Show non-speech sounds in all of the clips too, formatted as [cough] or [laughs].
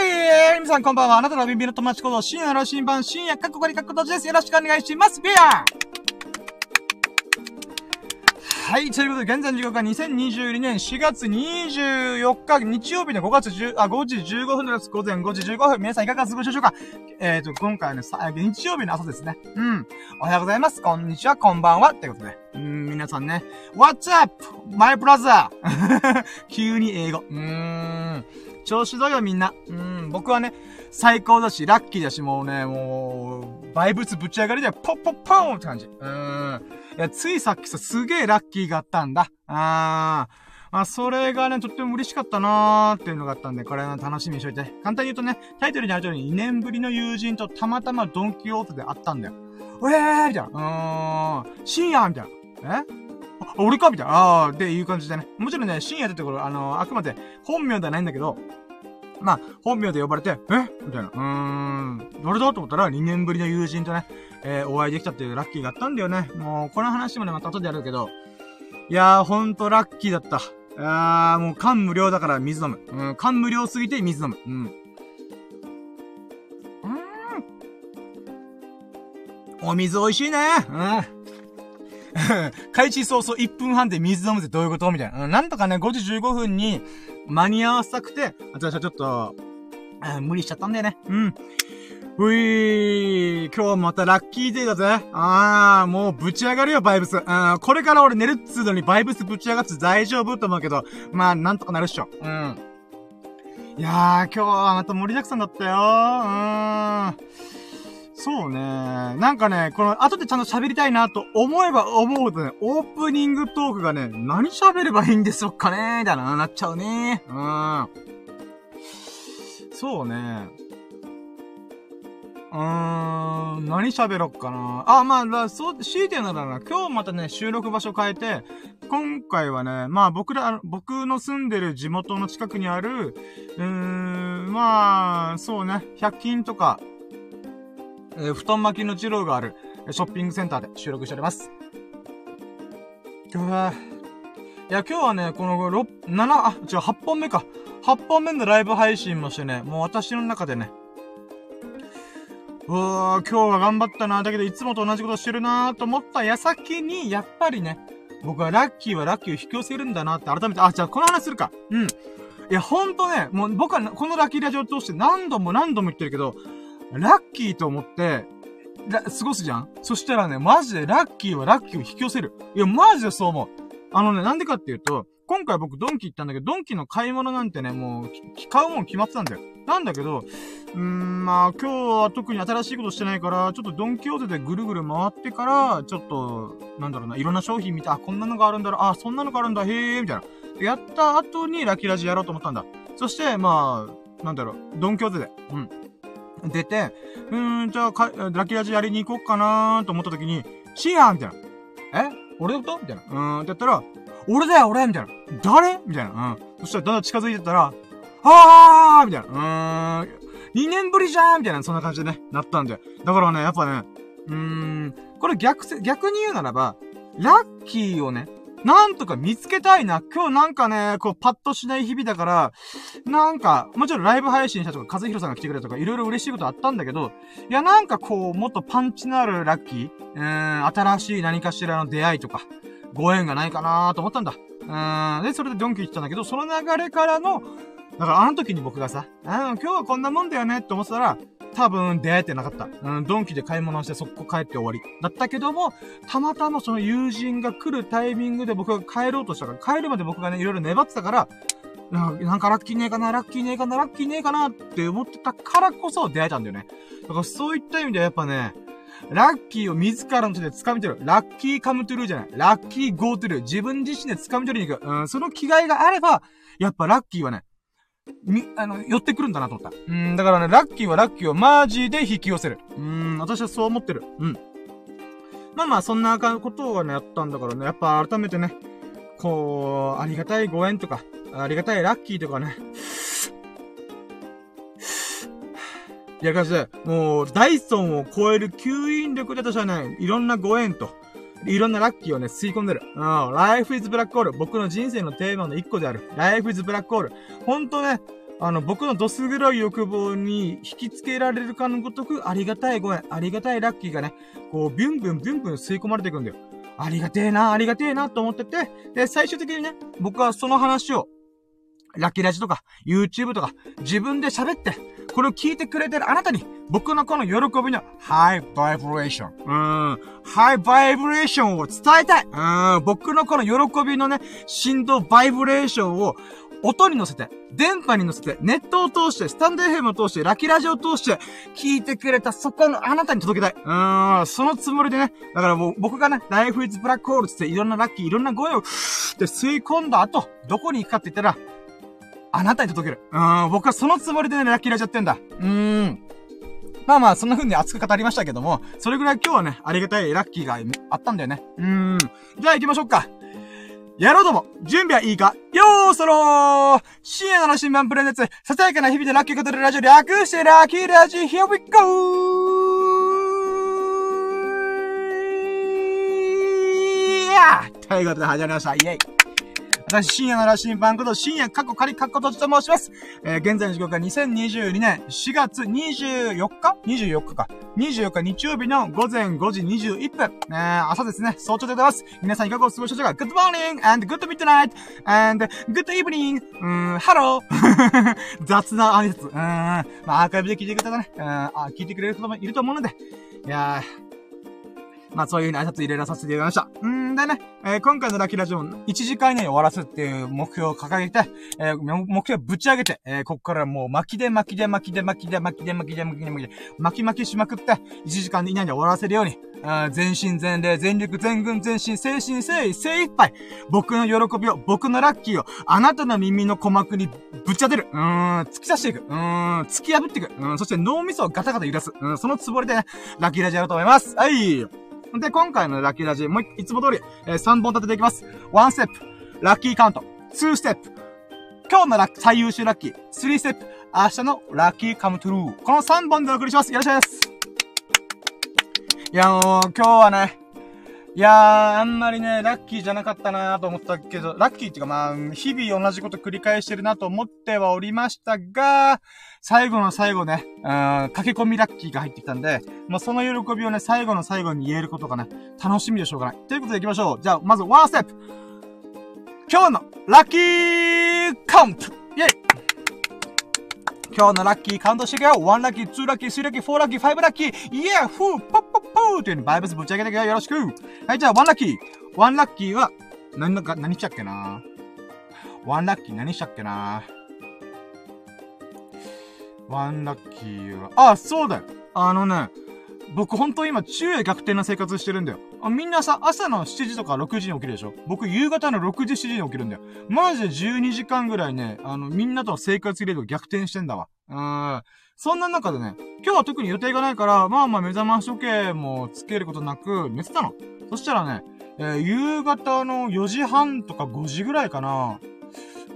い皆さんこんばんは。あなたのビンビンの友達こと、深夜の新版、深夜かっこかりかっこどちです。よろしくお願いします。ビアはい、ということで、現在の時刻は2022年4月24日、日曜日の5月10、あ、5時15分です。午前5時15分。皆さんいかが過ごしでしょうか？えっ、ー、と、今回はね、さ、日曜日の朝ですね。うん。おはようございます。こんにちは、こんばんは。ってことで。うん、皆さんね。What's up? My brother! [laughs] 急に英語。うーん。調子どうよ、みんな？うん、僕はね、最高だし、ラッキーだし、もうね、もう、バイブスぶち上がりで、ポッポッポーンって感じ。うん。いや、ついさっきさ、すげえラッキーがあったんだ。あー。まあ、それがね、とっても嬉しかったなーっていうのがあったんで、これは楽しみにしといて。簡単に言うとね、タイトルにある通り2年ぶりの友人とたまたまドンキホーテで会ったんだよ。えーみたいな。うーん。深夜みたいな。え？あ、[laughs] 俺か？みたいな。あー、っていう感じでね。もちろんね、深夜ってところ、あのー、あくまで本名ではないんだけど、まあ、本名で呼ばれて、え？みたいな。うーん。誰だと思ったら、2年ぶりの友人とね、えー、お会いできたっていうラッキーがあったんだよね。もう、この話もね、また後でやるけど、いやー、ほんとラッキーだった。あー、もう、感無量だから水飲む。うん、感無量すぎて水飲む。う。ん。お水美味しいね。うん。[laughs] 開始早々1分半で水飲むってどういうこと？みたいな。なんとかね、5時15分に間に合わせたくて、私はちょっと、無理しちゃったんだよね。うん。ういー、今日またラッキーデーだぜ。あー、もうぶち上がるよ、バイブス。うん、これから俺寝るっつうのにバイブスぶち上がって大丈夫と思うけど、まあ、なんとかなるっしょ。うん。いやー、今日はまた盛りだくさんだったよ。うーん。そうね。なんかね、この、後でちゃんと喋りたいなと思えば思うとね、オープニングトークがね、何喋ればいいんでしょうかねみたいな、なっちゃうね。うん。そうね。うーん、何喋ろっかな。あ、まあ、だそう、強いて言うならな、今日またね、収録場所変えて、今回はね、まあ僕ら、僕の住んでる地元の近くにある、うーん、まあ、そうね、100均とか、えー、布団巻きの二郎がある、ショッピングセンターで収録しております。うわいや、今日はね、この6、7、あ、違う、8本目か。8本目のライブ配信もしてね、もう私の中でね、うわー、今日は頑張ったな。だけど、いつもと同じことしてるなーと思った矢先に、やっぱりね、僕はラッキーはラッキーを引き寄せるんだなって改めて、あ、じゃあこの話するか。うん。いや、ほんとね、もう僕はこのラッキーラジオを通して何度も何度も言ってるけど、ラッキーと思って、過ごすじゃん？そしたらね、マジでラッキーはラッキーを引き寄せる。いや、マジでそう思う。あのね、なんでかっていうと、今回僕ドンキ行ったんだけど、ドンキの買い物なんてね、もう、買うもん決まってたんだよ。なんだけど、うーん、まあ、今日は特に新しいことしてないから、ちょっとドンキホーテでぐるぐる回ってから、ちょっと、なんだろうな、いろんな商品見て、あ、こんなのがあるんだろ、あ、そんなのがあるんだ、へー、みたいな。やった後にラキラジやろうと思ったんだ。そして、まあ、なんだろう、ドンキホーテで、うん。出て、うーん、じゃあ、か、ラキラジやりに行こうかなーと思った時に、シーアンみたいな。え？俺のこと？みたいな。うーん、ってやったら、俺だよ、俺みたいな。誰？みたいな。うん。そしたらだんだん近づいてたら、あーみたいな。うーん、2年ぶりじゃんみたいな、そんな感じでね、なったんで。だからね、やっぱね、うーん、これ逆、逆に言うならば、ラッキーをね、なんとか見つけたいな。今日なんかね、こう、パッとしない日々だから、なんか、もちろんライブ配信したとか、和弘さんが来てくれたとか、いろいろ嬉しいことあったんだけど、いや、なんかこう、もっとパンチのあるラッキー、うーん、新しい何かしらの出会いとか、ご縁がないかなと思ったんだ。うん、で、それでドンキ行ったんだけど、その流れからの、だからあの時に僕がさ、あ今日はこんなもんだよねって思ってたら、多分出会えてなかった。うん、ドンキで買い物して速攻帰って終わり。だったけども、たまたまその友人が来るタイミングで僕が帰ろうとしたから、帰るまで僕がね、いろいろ粘ってたから、なんかラッキーねえかな、ラッキーねえかな、ラッキーねえかなって思ってたからこそ出会えたんだよね。だからそういった意味ではやっぱね、ラッキーを自らの手で掴み取る。ラッキーカムトゥルーじゃない。ラッキーゴートゥルー。自分自身で掴み取りに行く。うん、その気概があれば、やっぱラッキーはね、み、あの、寄ってくるんだなと思った。うん、だからね、ラッキーはラッキーをマジで引き寄せる。うん、私はそう思ってる。うん。まあまあ、そんなことをね、やったんだからね、やっぱ改めてね、こう、ありがたいご縁とか、ありがたいラッキーとかね、いや、かしで、もう、ダイソンを超える吸引力で私はね、いろんなご縁と、いろんなラッキーをね、吸い込んでる。うん。Life is Black Hole。僕の人生のテーマの一個である。Life is Black Hole。ほんとね、あの、僕のドス黒い欲望に引き付けられるかのごとく、ありがたいご縁、ありがたいラッキーがね、こう、ビュンビュンビュンビュン吸い込まれていくんだよ。ありがてえな、ありがてえな、と思ってて、で、最終的にね、僕はその話を、ラッキーラジとか、YouTube とか、自分で喋って、これを聞いてくれてるあなたに、僕のこの喜びのハイバイブレーション。うん。ハイバイブレーションを伝えたい。うん。僕のこの喜びのね、振動バイブレーションを音に乗せて、電波に乗せて、ネットを通して、スタンド FM を通して、ラキラジを通して、聞いてくれたそこのあなたに届けたい。うーん、そのつもりでね。だからもう、僕がね、ライフイズブラックホールつって、いろんなラッキー、いろんな声を、って吸い込んだ後、どこに行くかって言ったら、あなたに届ける。うーん、僕はそのつもりでね、ラッキーラジやってんだ。うーん。まあまあ、そんな風に熱く語りましたけども、それぐらい今日はね、ありがたいラッキーがあったんだよね。うーん。じゃあ行きましょうか。やろうども、準備はいいか？よーそろー深夜の新聞プレゼンツ、ささやかな日々でラッキーことるラジオ略してラッキーラジオ Here we go! いやということで始まりました。イェイ私、深夜の羅針盤こと深夜過去仮過去とと申します。えー、現在の時刻は2022年4月24日 ?24 日か。24日日曜日の午前5時21分。えー、朝ですね。早朝でございます。皆さんいかがお過ごしでしょうか ?Good morning and good midnight and good evening. うーん、ハロー雑な挨拶。うーん、まあ、アーカイブで聞いてくれたね、うん、あ、聞いてくれる方もいると思うので。いやー、まあそういう風に挨拶入れらさせていただきました。んでね、えー、今回のラッキーラジオ1時間以内に終わらすっていう目標を掲げて、えー、目標をぶち上げて、えー、ここからもう巻きで巻きで巻きで巻きで巻きで巻きで巻きで巻きで巻き巻きしまくって、1時間以内に終わらせるように、全身全霊、全力、全軍、全身、精神、精意、精一杯。僕の喜びを、僕のラッキーを、あなたの耳の鼓膜にぶち当てる。うーん、突き刺していく。うーん、突き破っていく。うん、そして脳みそをガタガタ揺らす。うん、そのつもりでね、ラッキーラジオやろうと思います。はい。で、今回のラッキーラジ、もういつも通り、えー、3本立てていきます。1ステップ、ラッキーカウント。2ステップ、今日のラッ最優秀ラッキー。3ステップ、明日のラッキーカムトゥルー。この3本でお送りします。よろしくです。いや、もう、今日はね、いやー、あんまりね、ラッキーじゃなかったなーと思ったけど、ラッキーっていうかまあ、日々同じこと繰り返してるなと思ってはおりましたが、最後の最後ね、うん、駆け込みラッキーが入ってきたんで、まあ、その喜びをね、最後の最後に言えることがね、楽しみでしょうがない。ということで行きましょう。じゃあ、まずワンステップ今日のラッキーカウントイェイ今日のラッキーカウントしていくよ !1 ラッキー、2ラッキー、3ラッキー、4ラッキー、5ラッキー、イエーフーポッポッポーというバイブスぶち上げていくよよろしくはい、じゃあ1ラッキー !1 ラッキーは、何のか、何したっけな ?1 ラッキー何したっけなワンラッキーは、あ、そうだよ。あのね、僕ほんと今、昼夜逆転な生活してるんだよ。あみんなさ、朝の7時とか6時に起きるでしょ僕、夕方の6時、7時に起きるんだよ。マジで12時間ぐらいね、あの、みんなとの生活リレード逆転してんだわ。うん。そんな中でね、今日は特に予定がないから、まあまあ目覚まし時計もつけることなく寝てたの。そしたらね、えー、夕方の4時半とか5時ぐらいかな。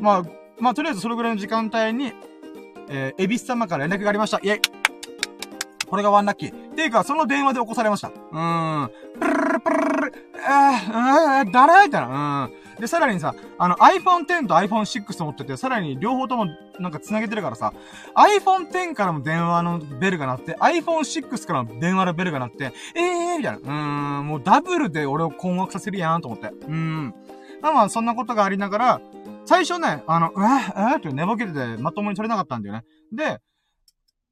まあ、まあとりあえずそれぐらいの時間帯に、えー、エビス様から連絡がありました。イェイこれがワンラッキー。ていうか、その電話で起こされました。うーん。プルルプルルル、あー、誰みたいな。うん。で、さらにさ、あの iPhone X と iPhone 6持ってて、さらに両方ともなんか繋げてるからさ、iPhone X からも電話のベルが鳴って、iPhone 6からも電話のベルが鳴って、えーみたいな。うーん、もうダブルで俺を困惑させるやんと思って。うん。まあまあ、そんなことがありながら、最初ね、あの、うわ、うわって寝ぼけてて、まともに取れなかったんだよね。で、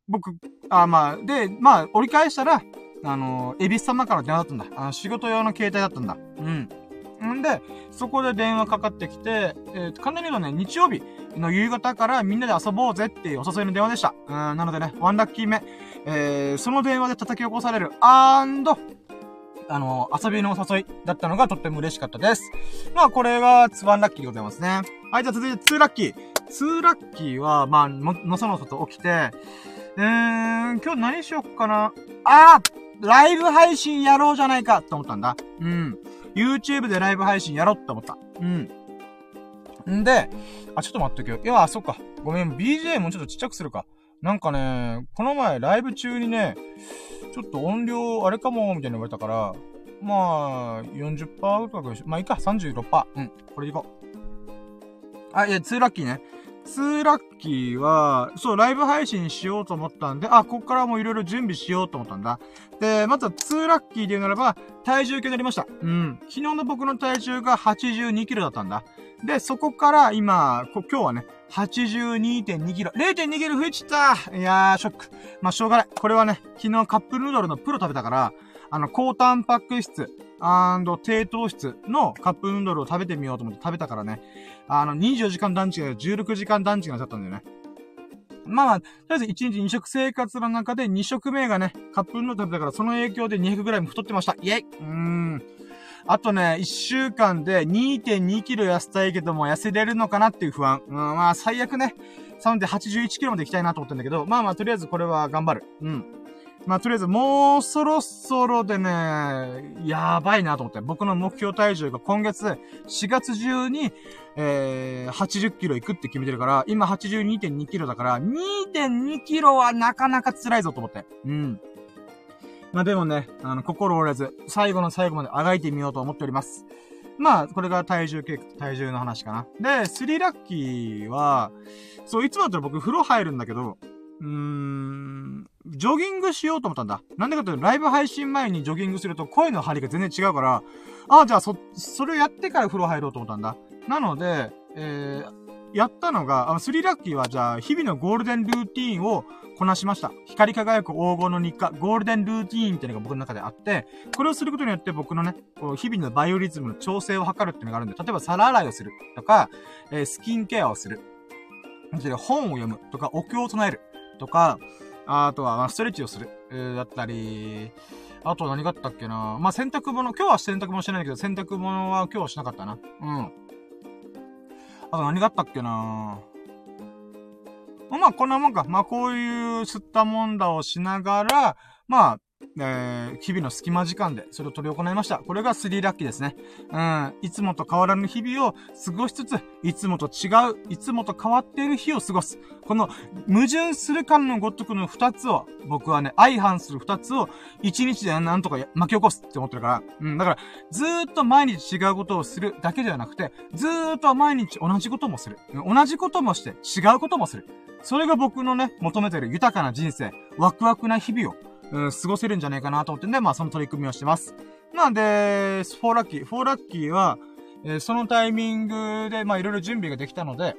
僕、あ、まあ、で、まあ、折り返したら、あの、エビス様から電話だったんだ。あの、仕事用の携帯だったんだ。うん。んで、そこで電話かかってきて、えー、かなりのね、日曜日の夕方からみんなで遊ぼうぜっていうお誘いの電話でした。うん、なのでね、ワンラッキー目。えー、その電話で叩き起こされる、アンド、あの、遊びのお誘いだったのがとっても嬉しかったです。まあ、これが、ワンラッキーでございますね。はい、じゃあ続いて、ツーラッキー。ツーラッキーは、まあ、の、のそのそと起きて、えーん、今日何しよっかな。あライブ配信やろうじゃないかって思ったんだ。うん。YouTube でライブ配信やろうって思った。うん。んで、あ、ちょっと待ってけよ。いや、そっか。ごめん、BJ もちょっとちっちゃくするか。なんかね、この前ライブ中にね、ちょっと音量あれかも、みたいに言われたから、まあ、40%とかまあいいか、36%。うん、これでいこう。あ、いや、2ラッキーね。2ラッキーは、そう、ライブ配信しようと思ったんで、あ、こっからもういろいろ準備しようと思ったんだ。で、まずは2ラッキーで言うならば、体重計になりました。うん。昨日の僕の体重が82キロだったんだ。で、そこから今、今日はね、82.2キロ。0.2キロ増えちったいやー、ショック。まあ、しょうがない。これはね、昨日カップヌードルのプロ食べたから、あの、高タンパク質、低糖質のカップヌードルを食べてみようと思って食べたからね。あの、24時間団地が16時間団地がなっちゃったんだよね。まあまあ、とりあえず1日2食生活の中で2食目がね、カップヌードル食べたからその影響で200ぐらいも太ってました。イェイうーん。あとね、1週間で2.2キロ痩せたいけども痩せれるのかなっていう不安。うん、まあ最悪ね、3.81キロまで行きたいなと思ってんだけど、まあまあとりあえずこれは頑張る。うん。まあ、とりあえず、もうそろそろでね、やばいなと思って。僕の目標体重が今月、4月中に、えー、80キロいくって決めてるから、今82.2キロだから、2.2キロはなかなか辛いぞと思って。うん。まあでもね、あの、心折れず、最後の最後まであがいてみようと思っております。まあ、これが体重計、体重の話かな。で、スリラッキーは、そう、いつもだったら僕風呂入るんだけど、うーん、ジョギングしようと思ったんだ。なんでかというと、ライブ配信前にジョギングすると声の張りが全然違うから、ああ、じゃあそ、それをやってから風呂入ろうと思ったんだ。なので、えー、やったのが、あの、スリラッキーは、じゃあ、日々のゴールデンルーティーンをこなしました。光り輝く黄金の日課、ゴールデンルーティーンっていうのが僕の中であって、これをすることによって僕のね、こう日々のバイオリズムの調整を図るっていうのがあるんで、例えば皿洗いをするとか、えー、スキンケアをする。本を読むとか、お経を唱えるとか、あとはま、ストレッチをする、えー、だったり、あと何があったっけなまあ、洗濯物、今日は洗濯物してないけど、洗濯物は今日はしなかったな。うん。あと何があったっけなまあ、こんなもんか。まあ、こういう吸ったもんだをしながら、まあ、えー、日々の隙間時間でそれを取り行いました。これが3ラッキーですね。うん。いつもと変わらぬ日々を過ごしつつ、いつもと違う、いつもと変わっている日を過ごす。この矛盾する感のごとくの2つを、僕はね、相反する2つを1日でなんとか巻き起こすって思ってるから。うん。だから、ずーっと毎日違うことをするだけではなくて、ずーっと毎日同じこともする。同じこともして違うこともする。それが僕のね、求めてる豊かな人生、ワクワクな日々をうん、過ごせるんじゃないかなと思ってんで、まあその取り組みをしてます。なんで、4ラッキー。4ラッキーは、えー、そのタイミングで、まあいろいろ準備ができたので、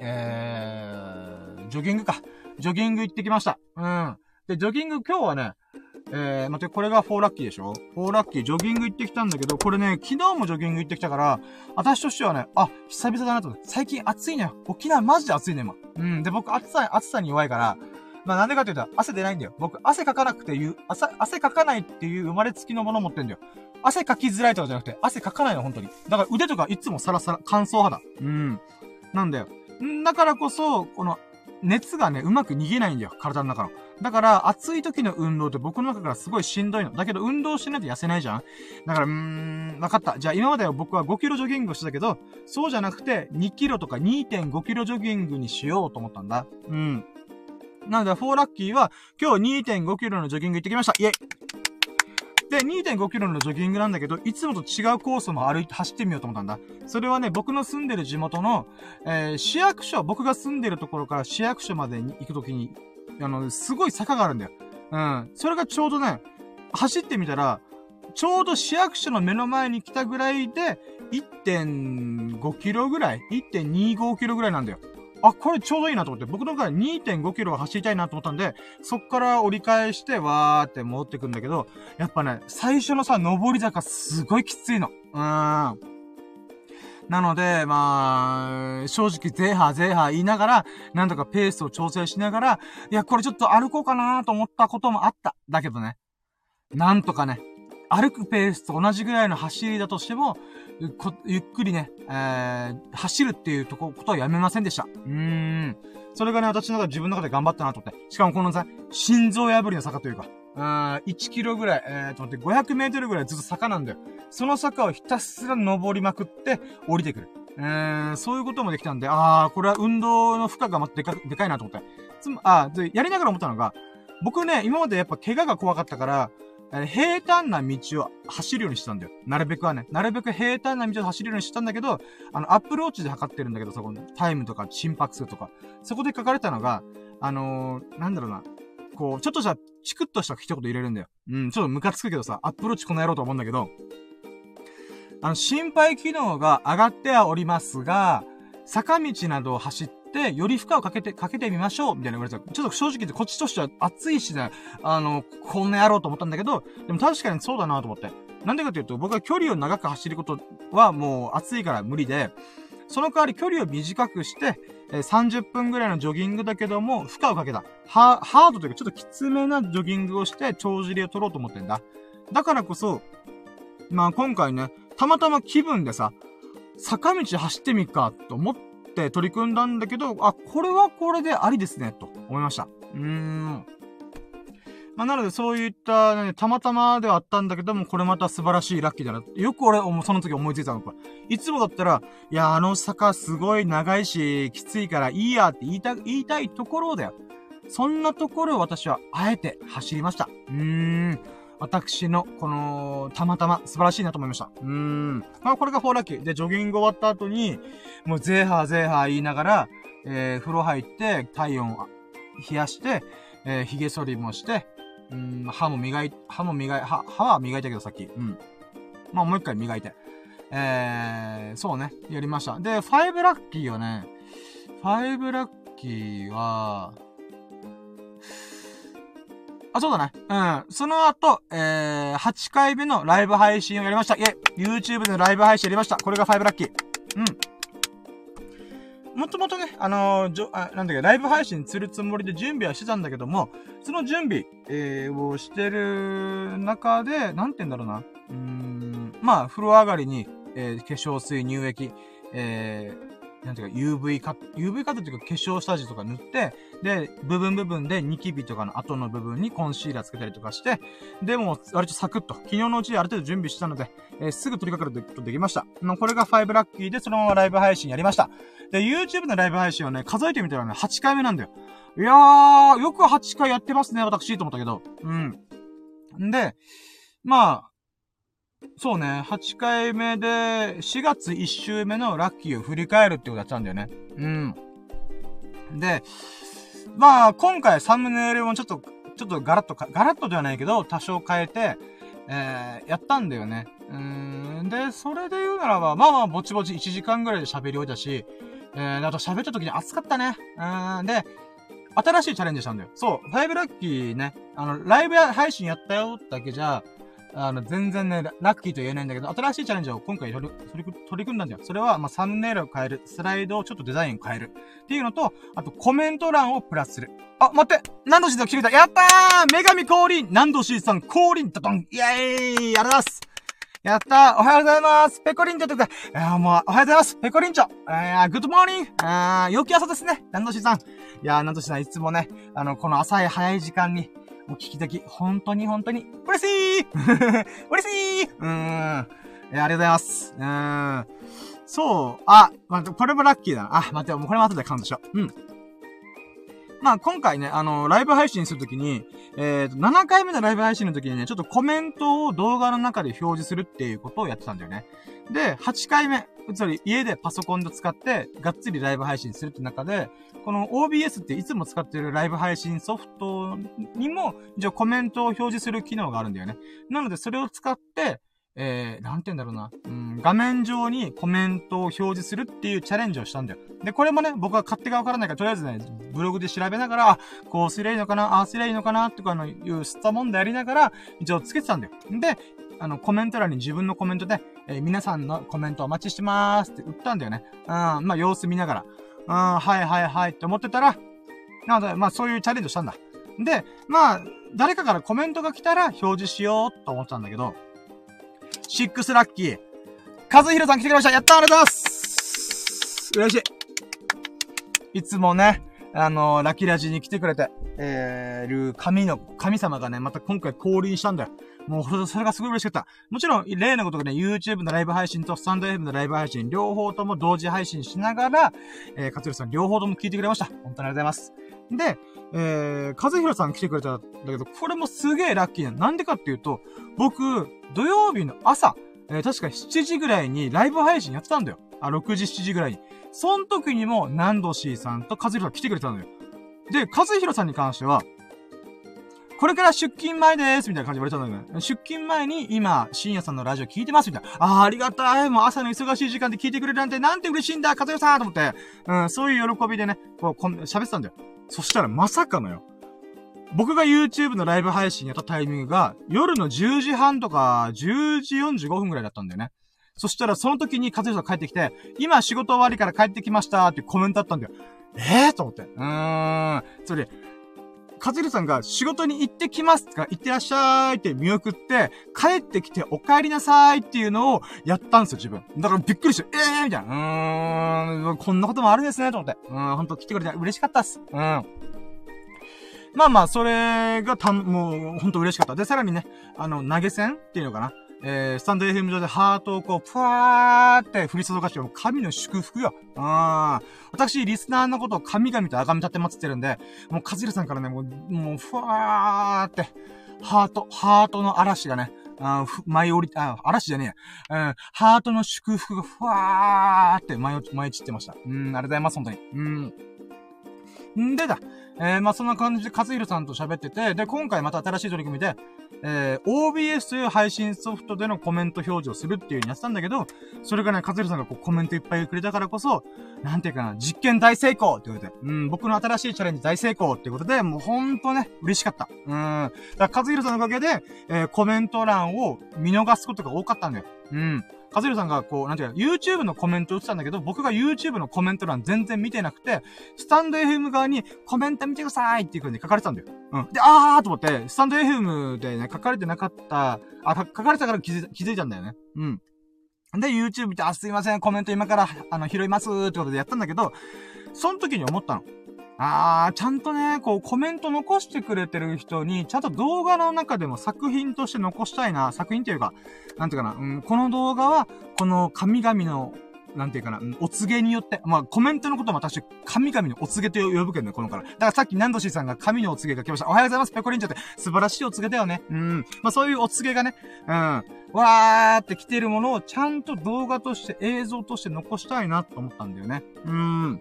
えー、ジョギングか。ジョギング行ってきました。うん。で、ジョギング今日はね、えー、待って、これが4ラッキーでしょ ?4 ラッキー、ジョギング行ってきたんだけど、これね、昨日もジョギング行ってきたから、私としてはね、あ、久々だなと思って。最近暑いね。沖縄マジで暑いね、今。うん。で、僕暑さ、暑さに弱いから、まあなんでかって言うと、汗出ないんだよ。僕、汗かかなくて言う、汗、汗かかないっていう生まれつきのもの持ってんだよ。汗かきづらいとかじゃなくて、汗かかないの、本当に。だから腕とかいつもサラサラ、乾燥肌。うん。なんだよ。んだからこそ、この、熱がね、うまく逃げないんだよ、体の中の。だから、暑い時の運動って僕の中からすごいしんどいの。だけど、運動しないと痩せないじゃんだから、うーん、わかった。じゃあ、今までは僕は5キロジョギングをしてたけど、そうじゃなくて、2キロとか2.5キロジョギングにしようと思ったんだ。うん。なので、4ラッキーは、今日2.5キロのジョギング行ってきました。イェイで、2.5キロのジョギングなんだけど、いつもと違うコースも歩いて、走ってみようと思ったんだ。それはね、僕の住んでる地元の、えー、市役所、僕が住んでるところから市役所までに行くときに、あの、すごい坂があるんだよ。うん。それがちょうどね、走ってみたら、ちょうど市役所の目の前に来たぐらいで、1.5キロぐらい ?1.25 キロぐらいなんだよ。あ、これちょうどいいなと思って、僕の中で2.5キロは走りたいなと思ったんで、そっから折り返して、わーって戻ってくんだけど、やっぱね、最初のさ、上り坂すごいきついの。うーん。なので、まあ、正直、ゼーハー、ゼーハー言いながら、なんとかペースを調整しながら、いや、これちょっと歩こうかなと思ったこともあった。だけどね、なんとかね、歩くペースと同じぐらいの走りだとしても、ゆっくりね、えー、走るっていうとこ、ことはやめませんでした。うーん。それがね、私の中で自分の中で頑張ったなと思って。しかもこのさ、心臓破りの坂というか、うん、1キロぐらい、えー、と待って、500メートルぐらいずっと坂なんだよ。その坂をひたすら登りまくって、降りてくる。えー、そういうこともできたんで、あー、これは運動の負荷がまでか、でかいなと思って。つま、あで、やりながら思ったのが、僕ね、今までやっぱ怪我が怖かったから、平坦な道を走るようにしたんだよ。なるべくはね。なるべく平坦な道を走るようにしたんだけど、あの、アップルウォッチで測ってるんだけど、そこのタイムとか心拍数とか。そこで書かれたのが、あのー、なんだろうな。こう、ちょっとじゃ、チクッとした一言入れるんだよ。うん、ちょっとムカつくけどさ、アップルウォッチこの野郎と思うんだけど、あの、心肺機能が上がってはおりますが、坂道などを走って、より負荷をかけて、かけてみましょうみたいな言われてた。ちょっと正直言ってこっちとしては熱いしね、あの、こんなやろうと思ったんだけど、でも確かにそうだなと思って。なんでかというと、僕は距離を長く走ることはもう暑いから無理で、その代わり距離を短くして、え、30分ぐらいのジョギングだけども、負荷をかけた。ハードというかちょっときつめなジョギングをして、帳尻を取ろうと思ってんだ。だからこそ、まあ今回ね、たまたま気分でさ、坂道走ってみっかと思って取り組んだんだけど、あ、これはこれでありですね、と思いました。うーん。まあ、なのでそういった、ね、たまたまではあったんだけども、これまた素晴らしいラッキーだな。よく俺、その時思いついたのか。いつもだったら、いや、あの坂すごい長いし、きついからいいやって言いた、言いたいところだよ。そんなところを私は、あえて走りました。うーん。私の、この、たまたま素晴らしいなと思いました。うーん。まあ、これが4ラッキー。で、ジョギング終わった後に、もうゼーハーゼーハー言いながら、えー、風呂入って、体温冷やして、えー、髭剃りもして、うん、歯も磨い、歯も磨い、歯、歯は磨いたけどさっき。うん。まあ、もう一回磨いて。えー、そうね、やりました。で、5ラッキーはね、5ラッキーは、あ、そうだね。うん。その後、えー、8回目のライブ配信をやりました。いえ、YouTube でのライブ配信やりました。これが5ラッキー。うん。もともとね、あのー、じょ、あ、なんだっけ、ライブ配信するつもりで準備はしてたんだけども、その準備、えー、をしてる中で、なんて言うんだろうな。うーん、まあ、風呂上がりに、えー、化粧水、乳液、えー、なんていうか、UV カット、UV カットっていうか化粧下地とか塗って、で、部分部分でニキビとかの後の部分にコンシーラーつけたりとかして、でも、割とサクッと、昨日のうちにある程度準備したので、えー、すぐ取り掛かることできました。これが5ラッキーで、そのままライブ配信やりました。で、YouTube のライブ配信をね、数えてみたらね、8回目なんだよ。いやー、よく8回やってますね、私、と思ったけど。うん。んで、まあ、そうね、8回目で、4月1週目のラッキーを振り返るってことやったんだよね。うん。で、まあ、今回サムネイルもちょっと、ちょっとガラッとガラッとではないけど、多少変えて、えー、やったんだよね。うーん。で、それで言うならば、まあまあ、ぼちぼち1時間ぐらいで喋り終えたし、えー、あと喋った時に暑かったね。うん。で、新しいチャレンジしたんだよ。そう、5ラッキーね、あの、ライブ配信やったよだけじゃ、あの、全然ね、ラッキーと言えないんだけど、新しいチャレンジを今回取り、取り、組んだんだよ。それは、まあ、サムネイルを変える、スライドをちょっとデザインを変える。っていうのと、あと、コメント欄をプラスする。あ、待って何度シーさん来てくれた？やったー！女神降臨何度シーさん降臨ドドン！イェーイ！ありがとうございます。やったー！おはようございます。ペコリンチョとか、いやもう、おはようございます。ペコリンチョ！えー、 Good morning！あー、良き朝ですね。何度シーさん？いやー、何度シーさん？いつもね、あの、この朝早い時間に、もう聞き的、本当に本当に、嬉しい [laughs] 嬉しいうーん。えありがとうございます。うーん。そう。あ、まこれもラッキーだな。あ、待って、もうこれも後でカウントしよう。うん。まあ、今回ね、あの、ライブ配信するときに、えっ、ー、と、7回目のライブ配信の時にね、ちょっとコメントを動画の中で表示するっていうことをやってたんだよね。で、8回目、つまり家でパソコンで使って、がっつりライブ配信するって中で、この OBS っていつも使ってるライブ配信ソフトにも、一応コメントを表示する機能があるんだよね。なので、それを使って、えー、なんて言うんだろうな。うん、画面上にコメントを表示するっていうチャレンジをしたんだよ。で、これもね、僕は勝手がわからないから、とりあえずね、ブログで調べながら、こうすりゃいいのかな、ああすりゃいいのかな、とかのいうスタ問題やりながら、一応つけてたんだよ。で、あの、コメント欄に自分のコメントで、えー、皆さんのコメントお待ちしてまーすって打ったんだよね。うん、まあ、様子見ながら。うん、はいはいはいって思ってたら、なので、まあ、そういうチャレンジをしたんだ。で、まあ、誰かからコメントが来たら表示しようと思ったんだけど、シックスラッキー。和弘さん来てくれましたやったーありがとうございます嬉しいいつもね、あのー、ラキラジに来てくれて、えー、る神の、神様がね、また今回降臨したんだよ。もう、それがすごい嬉しかった。もちろん、例のことがね、YouTube のライブ配信とスタンド FM のライブ配信、両方とも同時配信しながら、えー、かつるさん両方とも聞いてくれました。本当にありがとうございます。で、えー、和弘さん来てくれたんだけど、これもすげえラッキーな。なんでかっていうと、僕、土曜日の朝、えー、確か7時ぐらいにライブ配信やってたんだよ。あ、6時、7時ぐらいに。その時にも、南度 C さんと和弘さん来てくれたんだよ。で、和弘さんに関しては、これから出勤前です、みたいな感じで言われたんだけど、出勤前に今、深夜さんのラジオ聞いてます、みたいな。ああ、ありがたい。もう朝の忙しい時間で聞いてくれるなんて、なんて嬉しいんだ、和代さんと思って、うん、そういう喜びでね、こう、こん喋ってたんだよ。そしたらまさかのよ。僕が YouTube のライブ配信やったタイミングが、夜の10時半とか、10時45分ぐらいだったんだよね。そしたらその時に和代さん帰ってきて、今仕事終わりから帰ってきましたってコメントあったんだよ。ええー、と思って。うーん。それで、かずるさんが仕事に行ってきますとか、行ってらっしゃいって見送って、帰ってきてお帰りなさいっていうのをやったんですよ、自分。だからびっくりして、ええー、みたいな。うーん、こんなこともあるんですね、と思って。うん、ほんと来てくれて嬉しかったっす。うん。まあまあ、それがたん、もう、ほんと嬉しかった。で、さらにね、あの、投げ銭っていうのかな。えー、スタンド FM 上でハートをこう、ふわーって降り注がしてもう、神の祝福よ。うん。私、リスナーのことを神々と崇め立てまつってるんで、もう、カズルさんからね、もう、もう、ふわーって、ハート、ハートの嵐がね、あふ、舞い降り、あ、嵐じゃねえ。うん、ハートの祝福がふわーって舞い、舞い散ってました。うん、ありがとうございます、本当に。うん。んでだ。えー、まあ、そんな感じで、勝弘さんと喋ってて、で、今回また新しい取り組みで、えー、OBS という配信ソフトでのコメント表示をするっていう風にやってたんだけど、それがね、勝弘さんがこうコメントいっぱいくれたからこそ、なんていうかな、実験大成功って言われて、うん、僕の新しいチャレンジ大成功っていうことで、もうほんとね、嬉しかった。うん。だから、勝弘さんのおかげで、えー、コメント欄を見逃すことが多かったんだよ。うん。カズルさんがこう、なんていうか、YouTube のコメント打ってたんだけど、僕が YouTube のコメント欄全然見てなくて、スタンド FM 側にコメント見てくださいっていう風に書かれてたんだよ。うん。で、あーと思って、スタンド FM でね、書かれてなかった、あ、書かれてたから気づ気づいたんだよね。うん。で、YouTube 見て、あ、すいません、コメント今から、あの、拾いますってことでやったんだけど、その時に思ったの。あー、ちゃんとね、こう、コメント残してくれてる人に、ちゃんと動画の中でも作品として残したいな、作品っていうか、なんていうかな、うん、この動画は、この神々の、なんていうかな、お告げによって、まあ、コメントのことも私、神々のお告げと呼ぶけどね、このから。だからさっき、ナンドシーさんが神のお告げが来ました。おはようございます、ペコリンチョって。素晴らしいお告げだよね。うん。まあ、そういうお告げがね、うん。わーって来てるものを、ちゃんと動画として、映像として残したいなと思ったんだよね。うん。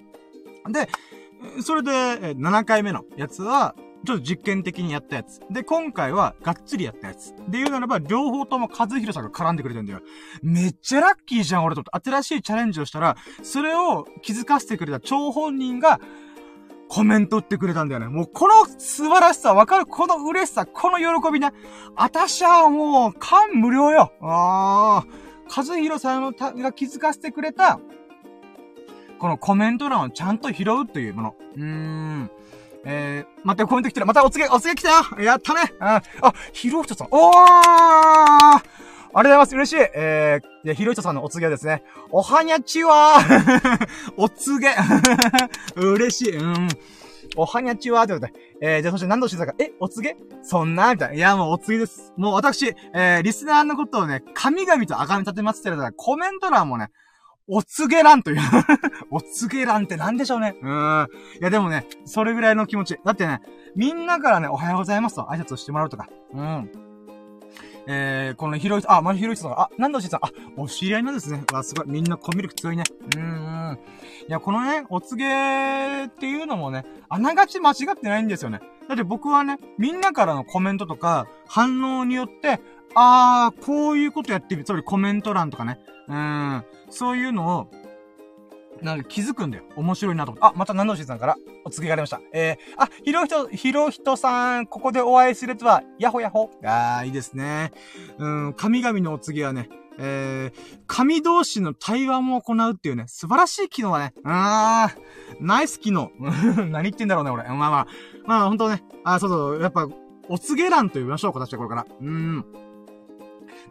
で、それで、7回目のやつは、ちょっと実験的にやったやつ。で、今回は、がっつりやったやつ。で言うならば、両方とも和弘さんが絡んでくれてんだよ。めっちゃラッキーじゃん、俺と。新しいチャレンジをしたら、それを気づかせてくれた張本人が、コメントってくれたんだよね。もう、この素晴らしさ、わかる？この嬉しさ、この喜びね。あたしはもう、感無量よ。ああ。和弘さんたが気づかせてくれた、このコメント欄をちゃんと拾うというもの。うーん。えー、待って、コメント来てる。またお告げ、お告げ来たよやったねあ、あ、ひろひとさん。おーありがとうございます。嬉しい。えー、ひろひとさんのお告げですね。おはにゃちは [laughs] お告げ [laughs] 嬉しい。うん。おはにゃちはということで。えー、じゃあそして何度してたか、え、お告げ？そんな？みたいな。いや、もうお告げです。もう私、えー、リスナーのことをね、神々と崇め立てますってるから、コメント欄もね、お告げ欄という [laughs] お告げ欄って何でしょうね。うん。いやでもね、それぐらいの気持ち。だってね、みんなからね、おはようございますと挨拶をしてもらうとか。うん。えー、このひろい、あ、まじひろいさんが、あ、なんだおしさん、あ、お知り合いなんですね。わ、すごい。みんなコミュ力強いね。うーん。いや、このね、お告げっていうのもね、あながち間違ってないんですよね。だって僕はね、みんなからのコメントとか、反応によって、あー、こういうことやってる。つまりコメント欄とかね。うん。そういうのを、なんか気づくんだよ。面白いなと思って。あ、また何のしさんからお告げがありました。えー、あ、ひろひと、ひろひとさん、ここでお会いするとは、やほやほ。あー、いいですね。うん、神々のお告げはね、えー、神同士の対話も行うっていうね、素晴らしい機能だね。あー、ナイス機能。[laughs] 何言ってんだろうね、俺。まあまあ。まあ、ほんとね。あ、そうそう、やっぱ、お告げ欄と言いましょう、私はこれから。うん。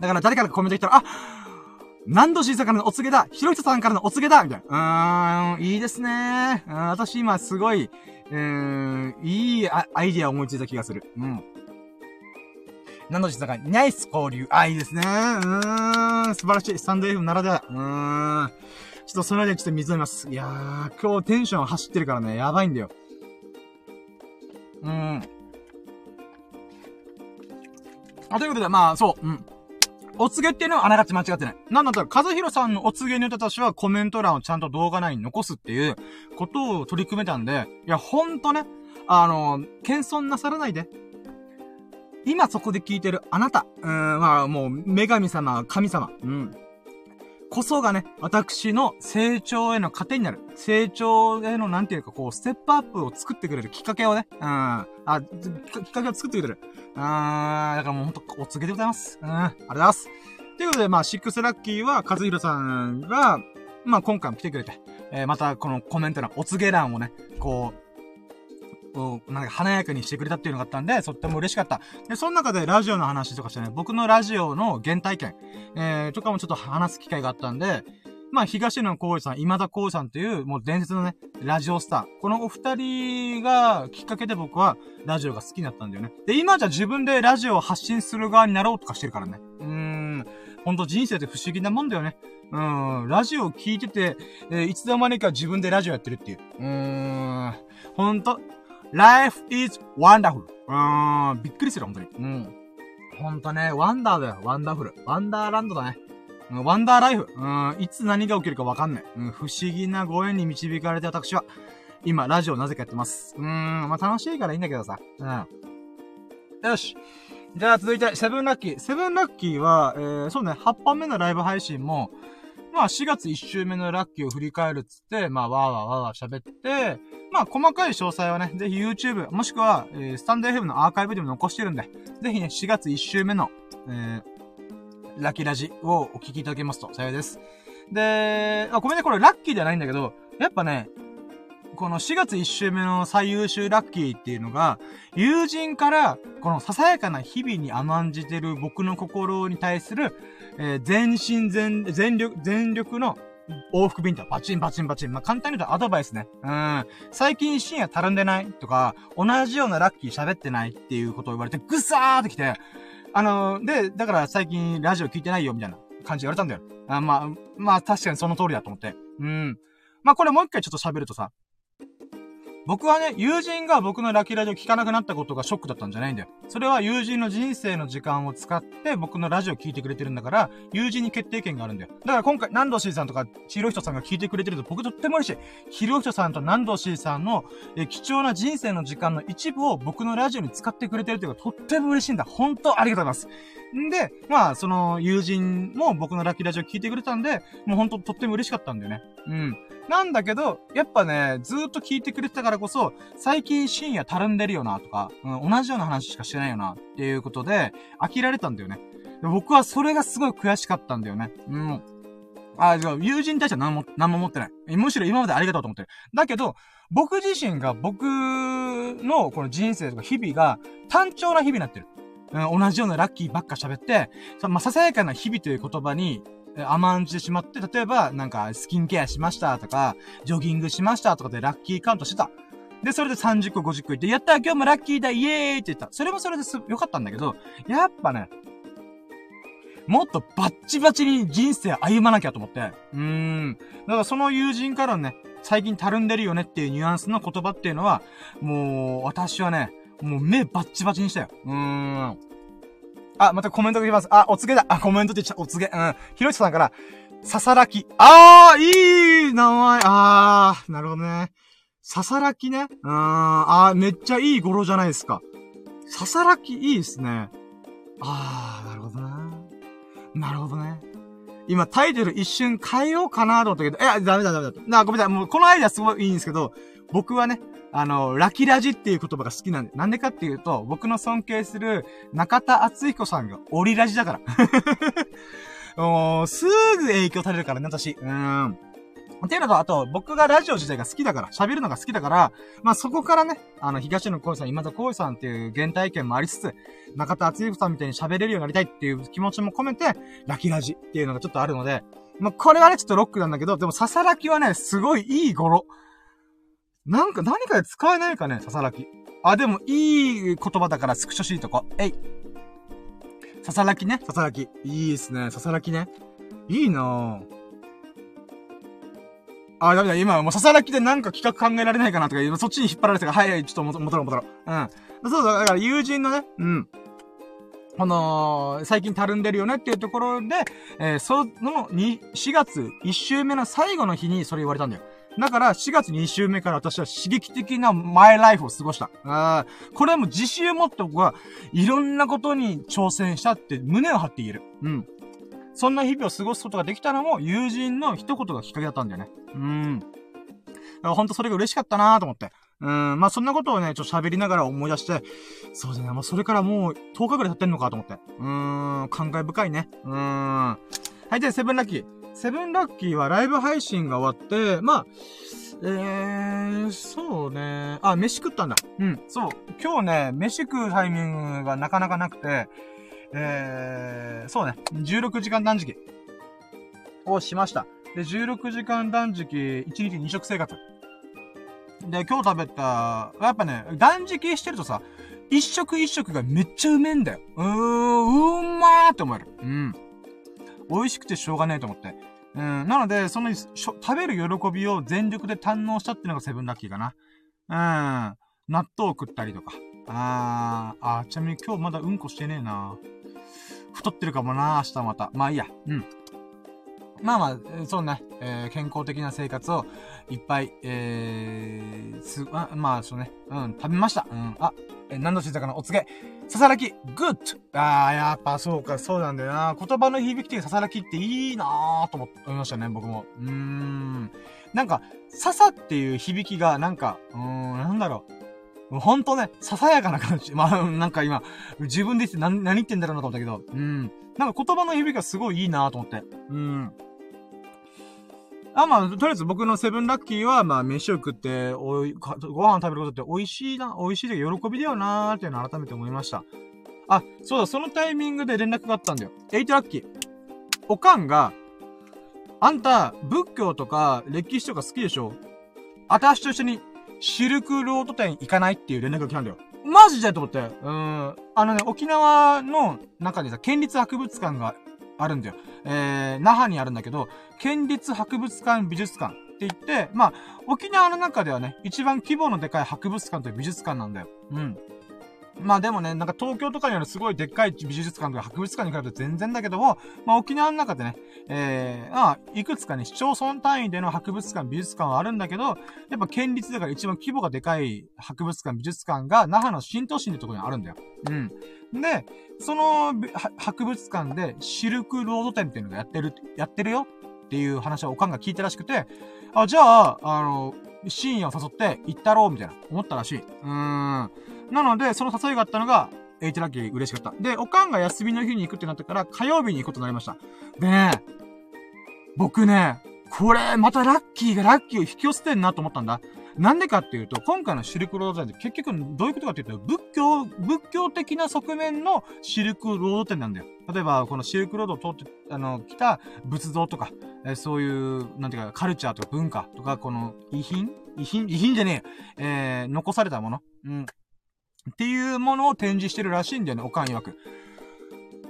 だから誰からコメント来たら、あ何度しさんからのお告げだひろひとさんからのお告げだみたいな。うーん、いいですね。私今すごい、うーん、いいアイディア思いついた気がする。うん。何度しさんから、ナイス交流。あ、いいですね。うーん、素晴らしい。スタンド F ならでは。うーん。ちょっとその間にちょっと水飲みます。いやー、今日テンション走ってるからね、やばいんだよ。うん。あ、ということで、まあ、そう、うん。お告げっていうのはあながち間違ってない。なんだったら、和弘さんのお告げによって私はコメント欄をちゃんと動画内に残すっていうことを取り組めたんで、いや、ほんとね、あの、謙遜なさらないで。今そこで聞いてるあなた、うん、まあもう、女神様、神様、うん。こそがね、私の成長への糧になる。成長への、なんていうか、こう、ステップアップを作ってくれるきっかけをね、うん。あ、きっかけを作ってくれる。うん。だからもうほんと、お告げでございます。うん。ありがとうございます。ということで、まあ、シックスラッキーは、和弘さんが、まあ、今回も来てくれて、えー、また、このコメント欄、お告げ欄をね、こう、なんか華やかにしてくれたっていうのがあったんで、とっても嬉しかった。で、その中でラジオの話とかしてね、僕のラジオの原体験、えー、とかもちょっと話す機会があったんで、まあ、東野幸治さん、今田幸治さんという、もう伝説のね、ラジオスター。このお二人がきっかけで僕はラジオが好きになったんだよね。で、今じゃ自分でラジオを発信する側になろうとかしてるからね。うーん。ほんと人生って不思議なもんだよね。うん。ラジオを聞いてて、えー、いつの間にか自分でラジオやってるっていう。うーん。ほんと、life is wonderful. うーん、びっくりする、ほんとに。うん。ほんとね、 wonder だよ。ワンダフル。ワンダーランドだね。うん、 wonder life。うん、いつ何が起きるかわかんない。うん、不思議なご縁に導かれて私は、今、ラジオなぜかやってます。うーん、まあ、楽しいからいいんだけどさ。うん。よし。じゃあ続いて、セブンラッキー。セブンラッキーは、えー、そうね、8本目のライブ配信も、まあ4月1週目のラッキーを振り返るっつって、まあわーわーわーわー喋って、まあ細かい詳細はね、ぜひ YouTube、もしくは、えー、スタンド FM のアーカイブでも残してるんで、ぜひね、4月1週目の、えー、ラッキーラジをお聞きいただけますと幸いです。で、あ、ごめんね、これラッキーではないんだけど、やっぱね、この4月1週目の最優秀ラッキーっていうのが、友人から、このささやかな日々に甘んじてる僕の心に対する、えー、全身全、全力、全力の往復ビンタ、バチンバチンバチン。まあ、簡単に言うとアドバイスね。うん。最近深夜たるんでないとか、同じようなラッキー喋ってないっていうことを言われて、ぐさーってきて、あのー、で、だから最近ラジオ聞いてないよ、みたいな感じで言われたんだよ。あまあ、まあ確かにその通りだと思って。うん。まあこれもう一回ちょっと喋るとさ、僕はね、友人が僕のラッキーラジオ聞かなくなったことがショックだったんじゃないんだよ。それは友人の人生の時間を使って僕のラジオ聞いてくれてるんだから、友人に決定権があるんだよ。だから今回、南道 C さんとか、ひろひとさんが聞いてくれてると僕とっても嬉しい。ひろひとさんと南道 C さんのえ貴重な人生の時間の一部を僕のラジオに使ってくれてるっていうのがとっても嬉しいんだ。本当ありがとうございます。んで、まあ、その友人も僕のラッキーラジオ聞いてくれたんで、もうほんととっても嬉しかったんだよね。うん。なんだけど、やっぱね、ずーっと聞いてくれてたからこそ、最近深夜たるんでるよな、とか、うん、同じような話しかしてないよな、っていうことで、飽きられたんだよね。で僕はそれがすごい悔しかったんだよね。うん。あ、じゃあ、友人に対しては何も、何も持ってない。むしろ今までありがとうと思ってる。だけど、僕自身が僕のこの人生とか日々が単調な日々になってる。うん、同じようなラッキーばっか喋って、まあ、ささやかな日々という言葉に、甘んじてしまって、例えば、なんか、スキンケアしましたとか、ジョギングしましたとかでラッキーカウントしてた。で、それで30個、50個言って、やった今日もラッキーだイエーイって言った。それもそれです、よかったんだけど、やっぱね、もっとバッチバチに人生歩まなきゃと思って。うーん。だからその友人からね、最近たるんでるよねっていうニュアンスの言葉っていうのは、もう、私はね、もう目バッチバチにしたよ。うーん。あ、またコメントが来ます。あ、お告げだ。あ、コメントって言っちゃ、お告げ。うん。ひろしさんから、ささらき。あー、いい名前。あー、なるほどね。ささらきね。うーん。あー、めっちゃいい語呂じゃないですか。ささらきいいですね。あー、なるほどな。なるほどね。今タイトル一瞬変えようかなと思ったけど、いや、ダメだダメだ。な、ごめんなさい。もうこのアイデアすごいいいんですけど、僕はね、あの、ラキラジっていう言葉が好きなんで、なんでかっていうと、僕の尊敬する中田敦彦さんがオリラジだから。[laughs] もう、すぐ影響されるからね、私。うん。っていうのと、あと、僕がラジオ自体が好きだから、喋るのが好きだから、まあ、そこからね、あの、東野幸さん、今田幸さんっていう原体験もありつつ、中田敦彦さんみたいに喋れるようになりたいっていう気持ちも込めて、ラキラジっていうのがちょっとあるので、まあ、これはね、ちょっとロックなんだけど、でも、ささらきはね、すごいいい語呂。なんか、何かで使えないかね、ささらき。あ、でも、いい言葉だからスクショしいとこ。えい。ささらきね、ささらき。いいっすね、ささらきね。いいなぁ。あ、ダメだ、今、もう、ささらきでなんか企画考えられないかなとか、今そっちに引っ張られてたから、はい、はい、ちょっと戻ろう、戻ろう。うん。そうだ、だから友人のね、うん。この、最近たるんでるよねっていうところで、えー、その、に、4月1週目の最後の日にそれ言われたんだよ。だから、4月2週目から私は刺激的なマイライフを過ごした。あこれも自信を持って僕はいろんなことに挑戦したって胸を張って言える。うん。そんな日々を過ごすことができたのも友人の一言がきっかけだったんだよね。うん。だからほんとそれが嬉しかったなと思って。うん、まあそんなことをね、ちょっと喋りながら思い出して、そうだね、もうそれからもう10日くらい経ってんのかと思って。うーん、感慨深いね。うーん。はい、じゃあセブンラッキー。セブンラッキーはライブ配信が終わって、まあ、えー、そうね。あ、飯食ったんだ。うん、そう。今日ね、飯食うタイミングがなかなかなくて、えー、そうね。16時間断食をしました。で、16時間断食、1日2食生活。で、今日食べた、やっぱね、断食してるとさ、一食一食がめっちゃうめえんだよ。うーん、うまーって思える。うん。美味しくてしょうがねえと思って。うん。なので、その、食べる喜びを全力で堪能したっていうのがセブンラッキーかな。うん。納豆を食ったりとか。あー、あーちなみに今日まだうんこしてねえな。太ってるかもな、明日また。まあいいや。うん。まあまあ、そうね、えー、健康的な生活をいっぱい、えー、す、あまあ、そうね、うん、食べました。うん、あ、えー、何度してたかなお告げ。ささらき、グッドあー、やっぱそうか、そうなんだよな。言葉の響きでささらきっていいなーと思いましたね、僕も。うーん。なんか、ささっていう響きが、なんか、うーん、なんだろう。ほんとね、ささやかな感じ。[laughs] まあ、なんか今、自分で言って何、何言ってんだろうなと思ったけど、うん。なんか言葉の響きがすごいいいなと思って。うん。あ、まあ、とりあえず僕のセブンラッキーは、まあ、飯を食って、おい、ご飯食べることって美味しいな、美味しいで喜びだよなーっていうのを改めて思いました。あ、そうだ、そのタイミングで連絡があったんだよ。エイトラッキー。おかんが、あんた、仏教とか歴史とか好きでしょ？私と一緒にシルクロード店行かないっていう連絡が来たんだよ。マジでと思って。うん。あのね、沖縄の中にさ、県立博物館があるんだよ。えー、那覇にあるんだけど、県立博物館美術館って言って、まあ、沖縄の中ではね、一番規模のでかい博物館という美術館なんだよ。うん。まあでもね、なんか東京とかにあるすごいでっかい美術館とか博物館に比べて全然だけども、まあ沖縄の中でね、えー、まあ、いくつかね、市町村単位での博物館、美術館はあるんだけど、やっぱ県立だから一番規模がでかい博物館、美術館が那覇の新都心ってところにあるんだよ。うん。で、その博物館でシルクロード展っていうのがやってる、やってるよっていう話をおかんが聞いたらしくて、あ、じゃあ、あの、深夜を誘って行ったろうみたいな思ったらしい。うーん。なので、その誘いがあったのが、エイトラッキー嬉しかった。で、おかんが休みの日に行くってなったから、火曜日に行くことになりました。でね、僕ね、これ、またラッキーがラッキーを引き寄せてんなと思ったんだ。なんでかっていうと、今回のシルクロード展って結局どういうことかっていうと、仏教、仏教的な側面のシルクロード展なんだよ。例えば、このシルクロードを通って、あの、来た仏像とか、えー、そういう、なんていうか、カルチャーとか文化とか、この遺品？遺品？遺品じゃねええー、残されたもの？うん。っていうものを展示してるらしいんだよね、おかん曰く。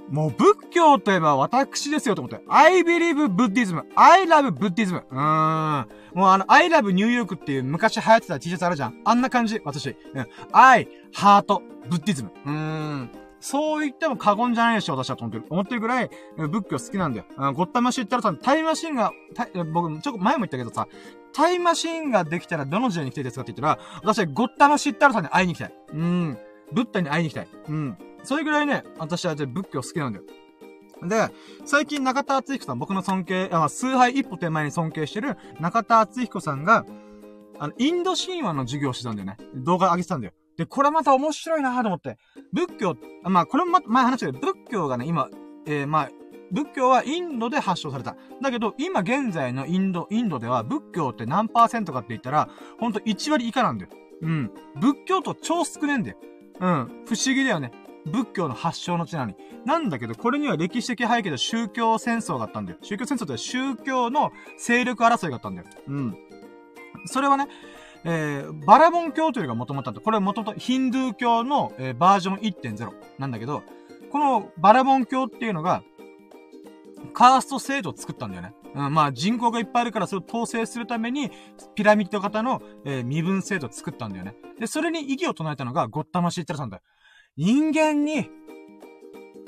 もう仏教といえば私ですよと思って。I believe Buddhism.I love Buddhism. うーん。もうあの、I love New York っていう昔流行ってた T シャツあるじゃん。あんな感じ、私。うん。I, heart, Buddhism. うーん。そう言っても過言じゃないでしょ、私はと思ってる。思ってるぐらい、仏教好きなんだよ。うん、ゴッタマシ言ったらさ、タイマシンが、僕、ちょっと前も言ったけどさ、タイマシンができたらどの時代に来たいですかって言ったら、私はゴッタマシったらさんに会いに行きたい。うん。ブッダに会いに行きたい。うん。それぐらいね、私は仏教好きなんだよ。で、最近中田敦彦さん、僕の尊敬、あ崇拝一歩手前に尊敬してる中田敦彦さんが、あの、インド神話の授業をしてたんだよね。動画上げてたんだよ。で、これまた面白いなと思って。仏教、まあ、これも前話したけど、仏教がね、今、えー、まあ、仏教はインドで発祥された。だけど、今現在のインド、インドでは仏教って何パーセントかって言ったら、ほんと1割以下なんだよ。うん。仏教と超少ねえんだよ。うん。不思議だよね。仏教の発祥の地なのに。なんだけど、これには歴史的背景で宗教戦争があったんだよ。宗教戦争って宗教の勢力争いがあったんだよ。うん。それはね、えー、バラボン教というのが元々あった。これは元々ヒンドゥー教の、えー、バージョン1.0なんだけど、このバラボン教っていうのが、カースト制度を作ったんだよね。うん、まあ人口がいっぱいあるからそれを統制するために、ピラミッド型の、えー、身分制度を作ったんだよね。で、それに異議を唱えたのがゴッタマシーテラさんだよ。人間に、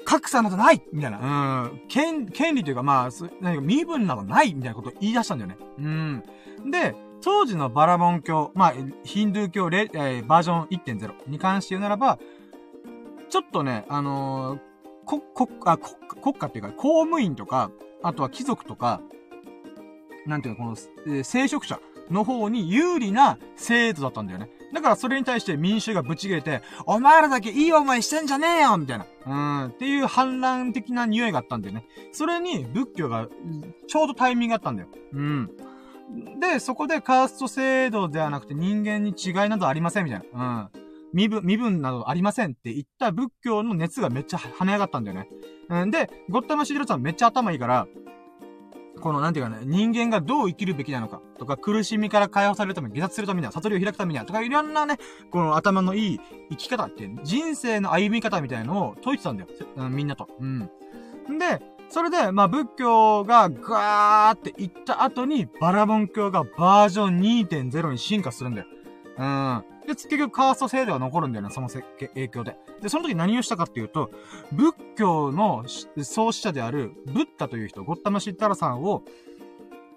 格差などないみたいな。うん。権、権利というか、まあ、何か身分などないみたいなことを言い出したんだよね。うん。で、当時のバラモン教、まあ、ヒンドゥー教レ、えー、バージョン1.0に関して言うならば、ちょっとね、あのー、こ、こ、あ、国国家っていうか、公務員とか、あとは貴族とか、なんていうの、この、えー、聖職者の方に有利な制度だったんだよね。だからそれに対して民衆がぶち切れて、お前らだけいい思いしてんじゃねえよみたいな。うん。っていう反乱的な匂いがあったんだよね。それに仏教が、ちょうどタイミングがあったんだよ。うん。で、そこでカースト制度ではなくて人間に違いなどありませんみたいな。うん。身分、身分などありませんって言った仏教の熱がめっちゃ跳ね上がったんだよね。うん。で、ゴッタマシデロさんめっちゃ頭いいから、この、なんていうかね、人間がどう生きるべきなのか、とか、苦しみから解放されるために、下脱するためには、悟りを開くためには、とか、いろんなね、この頭のいい生き方っていう、人生の歩み方みたいのを説いてたんだよ。うん、みんなと。うん。で、それで、まあ、仏教がガーって言った後に、バラモン教がバージョン2.0に進化するんだよ。うん。で、結局カースト制度は残るんだよね、その影響で。で、その時何をしたかっていうと、仏教の創始者である、ブッダという人、ゴッタマシッタラさんを、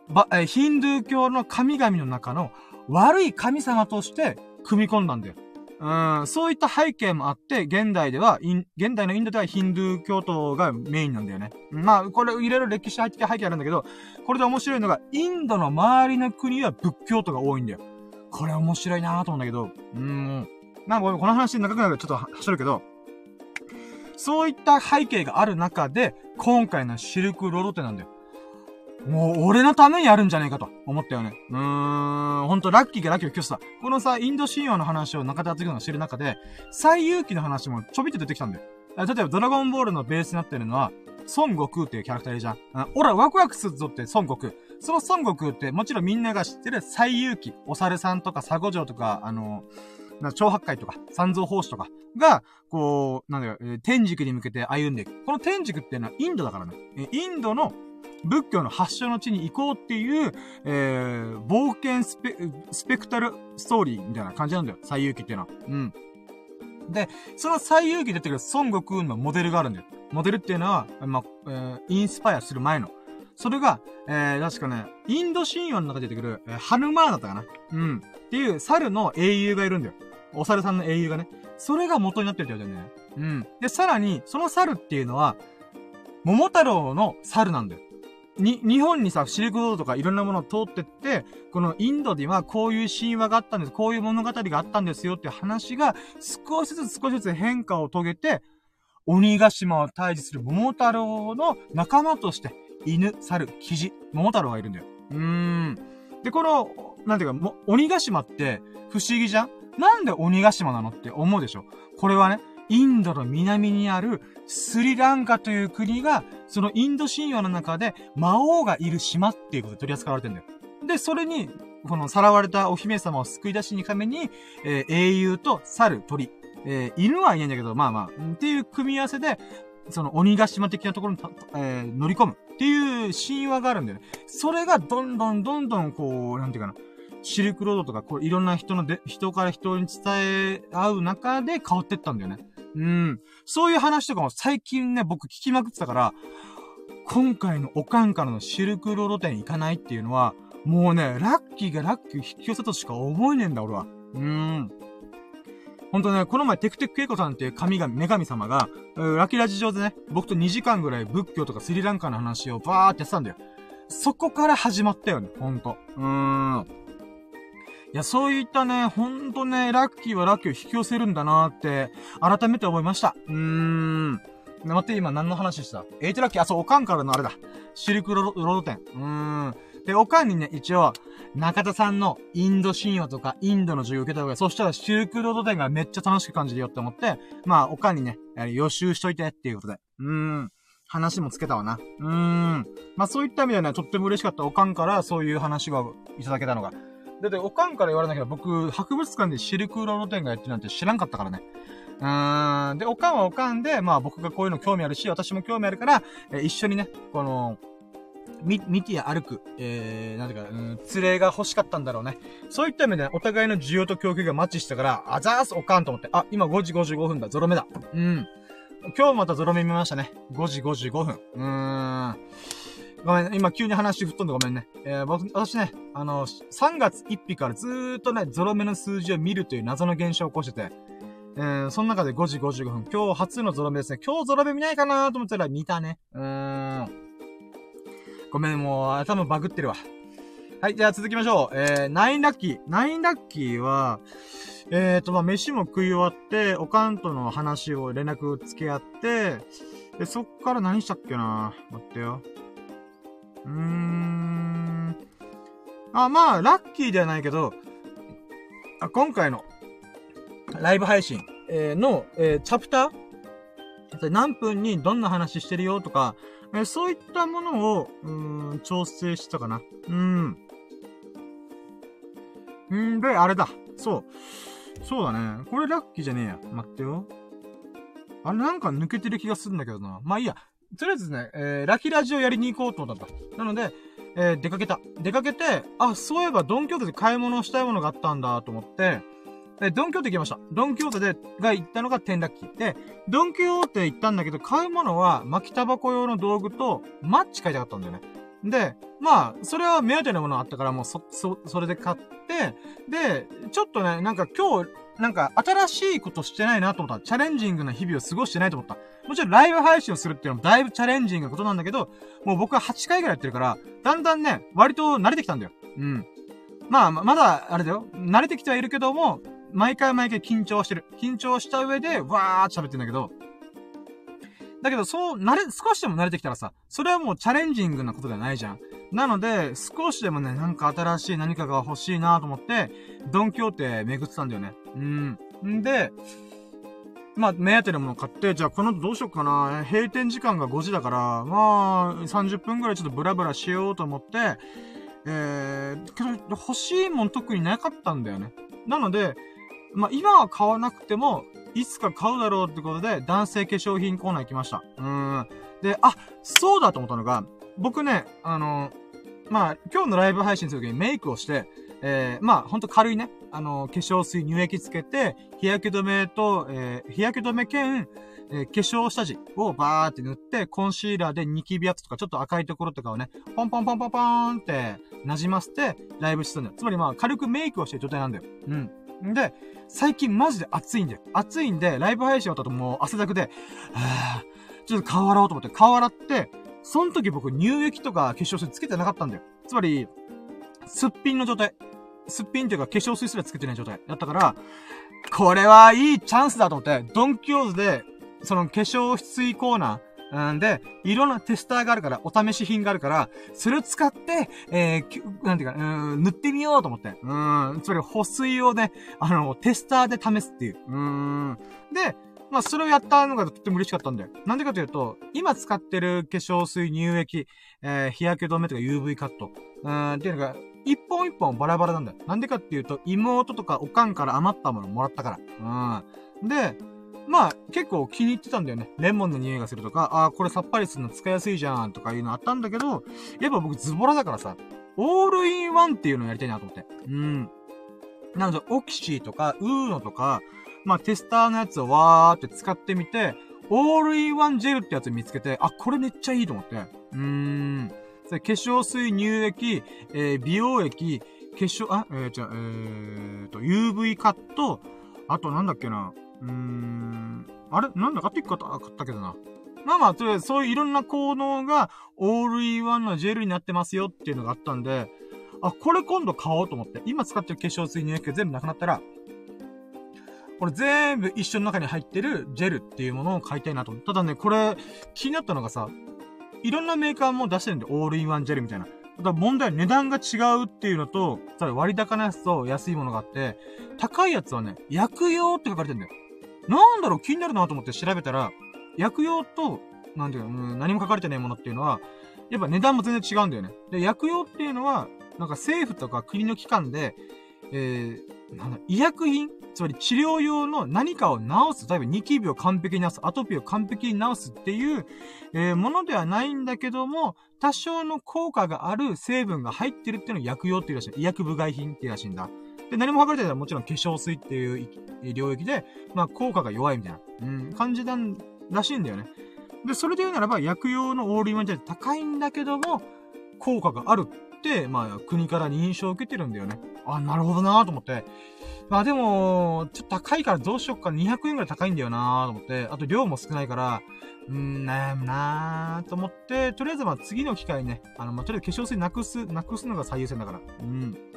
ば、え、ヒンドゥー教の神々の中の悪い神様として組み込んだんだよ。うん、そういった背景もあって、現代では、現代のインドではヒンドゥー教徒がメインなんだよね。まあ、これ、いろいろ歴史背景あるんだけど、これで面白いのが、インドの周りの国は仏教徒が多いんだよ。これ面白いなぁと思うんだけど、うーん。なんかこの話長くなるからちょっと走るけど、そういった背景がある中で、今回のシルクロード店なんだよ。もう、俺のためにやるんじゃねえかと思ったよね。うーん、ほんと、ラッキーがラッキーを拒否した。このさ、インド神話の話を中田敦之が知る中で、最勇気の話もちょびっと出てきたんだよ。例えば、ドラゴンボールのベースになってるのは、孫悟空っていうキャラクターいるじゃん。俺はワクワクするぞって孫悟空。その孫悟空ってもちろんみんなが知ってる最勇気、お猿さんとか佐護城とか、あの、超八海とか、三蔵法師とかが、こう、なんだよ、えー、天竺に向けて歩んでいく。この天竺っていうのはインドだからね。えインドの仏教の発祥の地に行こうっていう、えー、冒険スペ、スペクタルストーリーみたいな感じなんだよ。最勇気っていうのは。うん。で、その最勇気出てくる孫悟空のモデルがあるんだよ。モデルっていうのは、まあ、えー、インスパイアする前の。それが、えー、確かね、インド神話の中で出てくる、えー、ハヌマーだったかなうん。っていう猿の英雄がいるんだよ。お猿さんの英雄がね。それが元になってるって言われてるね。うん。で、さらに、その猿っていうのは、桃太郎の猿なんだよ。に、日本にさ、シルクロードとかいろんなものを通ってって、このインドではこういう神話があったんです、こういう物語があったんですよっていう話が、少しずつ少しずつ変化を遂げて、鬼ヶ島を退治する桃太郎の仲間として、犬、猿、キジ、桃太郎がいるんだよ。うーん。で、この、なんていうか、鬼ヶ島って不思議じゃん？なんで鬼ヶ島なのって思うでしょ？これはね、インドの南にあるスリランカという国が、そのインド神話の中で魔王がいる島っていうことで取り扱われてんだよ。で、それに、このさらわれたお姫様を救い出しに行くために、えー、英雄と猿、鳥、えー、犬はいないんだけど、まあまあ、っていう組み合わせで、その鬼ヶ島的なところに、えー、乗り込むっていう神話があるんだよね。それがどんどんどんどんこう、なんていうかな、シルクロードとか、こういろんな人ので、人から人に伝え合う中で変わってったんだよね。うん。そういう話とかも最近ね、僕聞きまくってたから、今回のオカンからのシルクロード店行かないっていうのは、もうね、ラッキーがラッキー引き寄せたとしか思えねえんだ、俺は。うーん。ほんとね、この前、テクテクケイコさんっていう神が、女神様が、ラキラジ上でね、僕と2時間ぐらい仏教とかスリランカの話をバーってやってたんだよ。そこから始まったよね、ほんと。うーん。いや、そういったね、ほんとね、ラッキーはラッキーを引き寄せるんだなーって、改めて思いました。うーん。待って、今何の話した？エイトラッキー、あ、そう、おかんからのあれだ。シルクロード店。うーん。で、おかんにね、一応、中田さんのインド神話とか、インドの授業受けた方がいい。そしたらシルクロード店がめっちゃ楽しく感じるよって思って、まあ、おかんにね、予習しといてっていうことで。うーん。話もつけたわな。うーん。まあそういった意味ではね、とっても嬉しかったおかんからそういう話がいただけたのが。だって、おかんから言われなきゃ僕、博物館でシルクロード展がやってるなんて知らんかったからね。うーん。で、おかんはおかんで、まあ僕がこういうの興味あるし、私も興味あるから、え一緒にね、この、み、見て歩く、えー、なんていうか、うん、連れが欲しかったんだろうね。そういった意味で、ねお互いの需要と供給がマッチしたから、あざーす、おかんと思って、あ、今5時55分だ、ゾロ目だ。うん。今日またゾロ目見ましたね。5時55分。うーん。ごめん、今急に話吹っ飛んでごめんね。えー、僕、私ね、あの、3月1日からずーっとね、ゾロ目の数字を見るという謎の現象を起こしてて、えー、その中で5時55分、今日初のゾロ目ですね。今日ゾロ目見ないかなと思ったら見たね。うーん。ごめん、もう頭バグってるわ。はい、じゃあ続きましょう。えー、ナインラッキー。ナインラッキーは、えーと、まあ、飯も食い終わって、おかんとの話を連絡つけ合って、で、そっから何したっけな？待ってよ。うーん。あ、まあ、ラッキーではないけど、あ今回の、ライブ配信、えー、の、えー、チャプター？何分にどんな話してるよとか、え、そういったものを、うん、調整したかな。うん。んで、あれだ。そう。そうだね。これラッキーじゃねえや。待ってよ。あれなんか抜けてる気がするんだけどな。まあいいや。とりあえずね、えー、ラッキーラジオやりに行こうと思った。なので、えー、出かけた。出かけて、あ、そういえばドンキョーテで買い物したいものがあったんだと思って、え、ドンキョーテ行きました。ドンキョーテで、が行ったのがテンラッキー。で、ドンキョーテ行ったんだけど、買うものは巻きタバコ用の道具とマッチ買いたかったんだよね。で、まあ、それは目当てのものあったから、もうそ、そ、それで買って、で、ちょっとね、なんか今日、なんか新しいことしてないなと思った。チャレンジングな日々を過ごしてないと思った。もちろんライブ配信をするっていうのもだいぶチャレンジングなことなんだけど、もう僕は8回ぐらいやってるから、だんだんね、割と慣れてきたんだよ。うん。まあ、まだ、あれだよ。慣れてきてはいるけども、毎回毎回緊張してる。緊張した上で、わーって喋ってんだけど、だけど、そう、慣れ、少しでも慣れてきたらさ、それはもうチャレンジングなことではないじゃん。なので、少しでもね、なんか新しい何かが欲しいなと思って、ドンキョーテ巡ってたんだよね。うん。んで、まあ、目当てのもの買って、じゃあこの後どうしようかな。閉店時間が5時だから、まあ、30分くらいちょっとブラブラしようと思って、えー、けど、欲しいもん特になかったんだよね。なので、まあ、今は買わなくても、いつか買うだろうってことで、男性化粧品コーナー行きました。うん。で、あ、そうだと思ったのが、僕ね、あの、まあ、今日のライブ配信するときにメイクをして、えー、まあ、ほんと軽いね、あの、化粧水、乳液つけて、日焼け止めと、えー、日焼け止め兼、えー、化粧下地をバーって塗って、コンシーラーでニキビ圧とか、ちょっと赤いところとかをね、ポンポンポンポンポンって馴染ませて、ライブしてたんだよ。つまりまあ、軽くメイクをしてる状態なんだよ。うん。んで、最近マジで暑いんだよ。暑いんで、ライブ配信終わった後もう汗だくで、はぁ、ちょっと顔洗おうと思って顔洗って、その時僕乳液とか化粧水つけてなかったんだよ。つまり、すっぴんの状態。すっぴんっていうか化粧水すらつけてない状態だったから、これはいいチャンスだと思って、ドンキョーズで、その化粧水コーナー、うんで、いろんなテスターがあるから、お試し品があるから、それを使って、えー、なんていうか、うん、塗ってみようと思って。うん、つまり保水をね、あの、テスターで試すっていう。うん。で、まあ、それをやったのがとっても嬉しかったんだよ。なんでかというと、今使ってる化粧水、乳液、えー、日焼け止めとか UV カット、うん、っていうのが、一本一本バラバラなんだよ。なんでかっていうと、妹とかおかんから余ったものもらったから。うん。で、まあ、結構気に入ってたんだよね。レモンの匂いがするとか、ああ、これさっぱりするの使いやすいじゃんとかいうのあったんだけど、やっぱ僕ズボラだからさ、オールインワンっていうのやりたいなと思って。うん。なので、オキシーとか、ウーノとか、まあ、テスターのやつをわーって使ってみて、オールインワンジェルってやつ見つけて、あ、これめっちゃいいと思って。うーん。化粧水、乳液、えー、美容液、化粧、あ、えー、じゃあ、えーと、UV カット、あとなんだっけな、うーん。あれ？なんだ？かってか買ったけどな。まあまあ、とりあえずそういういろんな効能がオールインワンのジェルになってますよっていうのがあったんで、あ、これ今度買おうと思って。今使ってる化粧水乳液が全部なくなったら、これ全部一緒の中に入ってるジェルっていうものを買いたいなと。ただね、これ気になったのがさ、いろんなメーカーも出してるんで、オールインワンジェルみたいな。ただ問題は値段が違うっていうのと、割高なやつと安いものがあって、高いやつはね、薬用って書かれてるんだよ。なんだろう気になるなと思って調べたら、薬用と、なんていうか、うん、何も書かれてないものっていうのは、やっぱ値段も全然違うんだよね。で、薬用っていうのは、なんか政府とか国の機関で、えー、なんだ、医薬品つまり治療用の何かを治す。例えばニキビを完璧に治す。アトピーを完璧に治すっていう、えー、ものではないんだけども、多少の効果がある成分が入ってるっていうのを薬用っていうらしい。医薬部外品っていうらしいんだ。で、何も書かれてないもちろん化粧水っていう領域で、まあ効果が弱いみたいな、うん、感じなんらしいんだよね。で、それで言うならば薬用のオールインワンじゃ高いんだけども、効果があるって、まあ国から認証を受けてるんだよね。あ、なるほどなと思って。まあでも、ちょっと高いからどうしよっか、200円ぐらい高いんだよなーと思って、あと量も少ないから、うーん、悩むなーと思って、とりあえずまあ次の機会ね、あの、まあ、とりあえず化粧水なくす、なくすのが最優先だから。うん。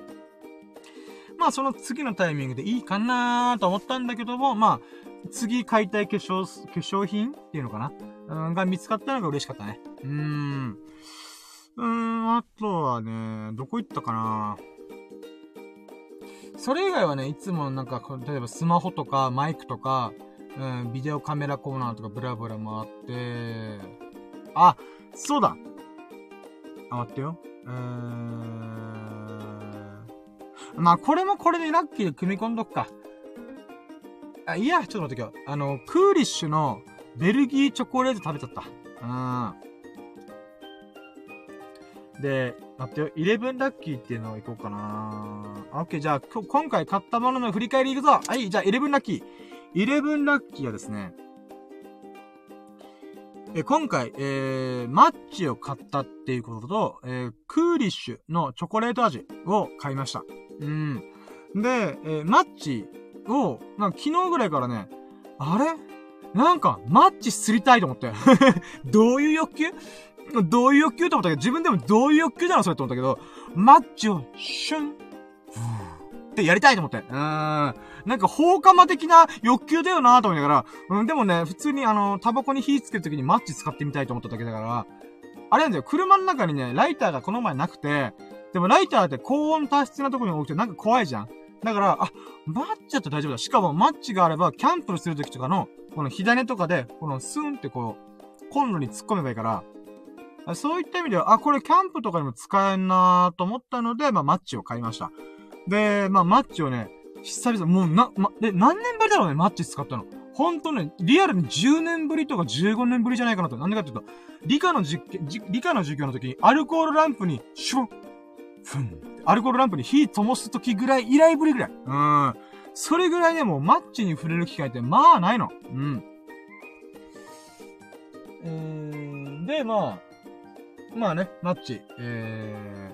まあその次のタイミングでいいかなーと思ったんだけども、まあ、次買いたい化粧、化粧品っていうのかな？うん、が見つかったのが嬉しかったね。うーん。うーん、あとはね、どこ行ったかな？それ以外はね、いつもなんか、例えばスマホとかマイクとか、うん、ビデオカメラコーナーとかブラブラ回って、あ、そうだあ、待ってよ。えーん、まあ、これもこれでラッキーで組み込んどくか。あ、いや、ちょっと待ってよ。あの、クーリッシュのベルギーチョコレート食べちゃった。うん。で、待ってよ。11ラッキーっていうのを行こうかなオッケー、じゃあ、今回買ったものの振り返りいくぞはい、じゃあ、11ラッキー。11ラッキーはですね、え今回、えー、マッチを買ったっていうことと、えー、クーリッシュのチョコレート味を買いました。うん。で、えー、マッチを、なんか昨日ぐらいからね、あれ？なんか、マッチすりたいと思って。[laughs] どういう欲求？どういう欲求と思ったけど、自分でもどういう欲求だろそれと思ったけど、マッチを、シュン、ってやりたいと思って。うーん。なんか放火魔的な欲求だよなと思いながら、うん、でもね、普通にあの、タバコに火つけるときにマッチ使ってみたいと思っただけだから、あれなんだよ、車の中にね、ライターがこの前なくて、でもライターって高温多湿なところに置くとなんか怖いじゃん。だから、あ、マッチだと大丈夫だ。しかもマッチがあれば、キャンプするときとかの、この火種とかで、このスンってこう、コンロに突っ込めばいいから、そういった意味では、あ、これキャンプとかにも使えんなーと思ったので、まあ、マッチを買いました。で、まあ、マッチをね、久々、もうな、ま、で、何年ぶりだろうね、マッチ使ったの。ほんとね、リアルに10年ぶりとか15年ぶりじゃないかなと。なんでかっていうと、理科の実験、理科の授業の時に、アルコールランプに、シュッ、ふん。アルコールランプに火灯す時ぐらい、以来ぶりぐらい。うん。それぐらいでもマッチに触れる機会って、まあないの。うん。うーん。で、まあ、まあね、マッチ、え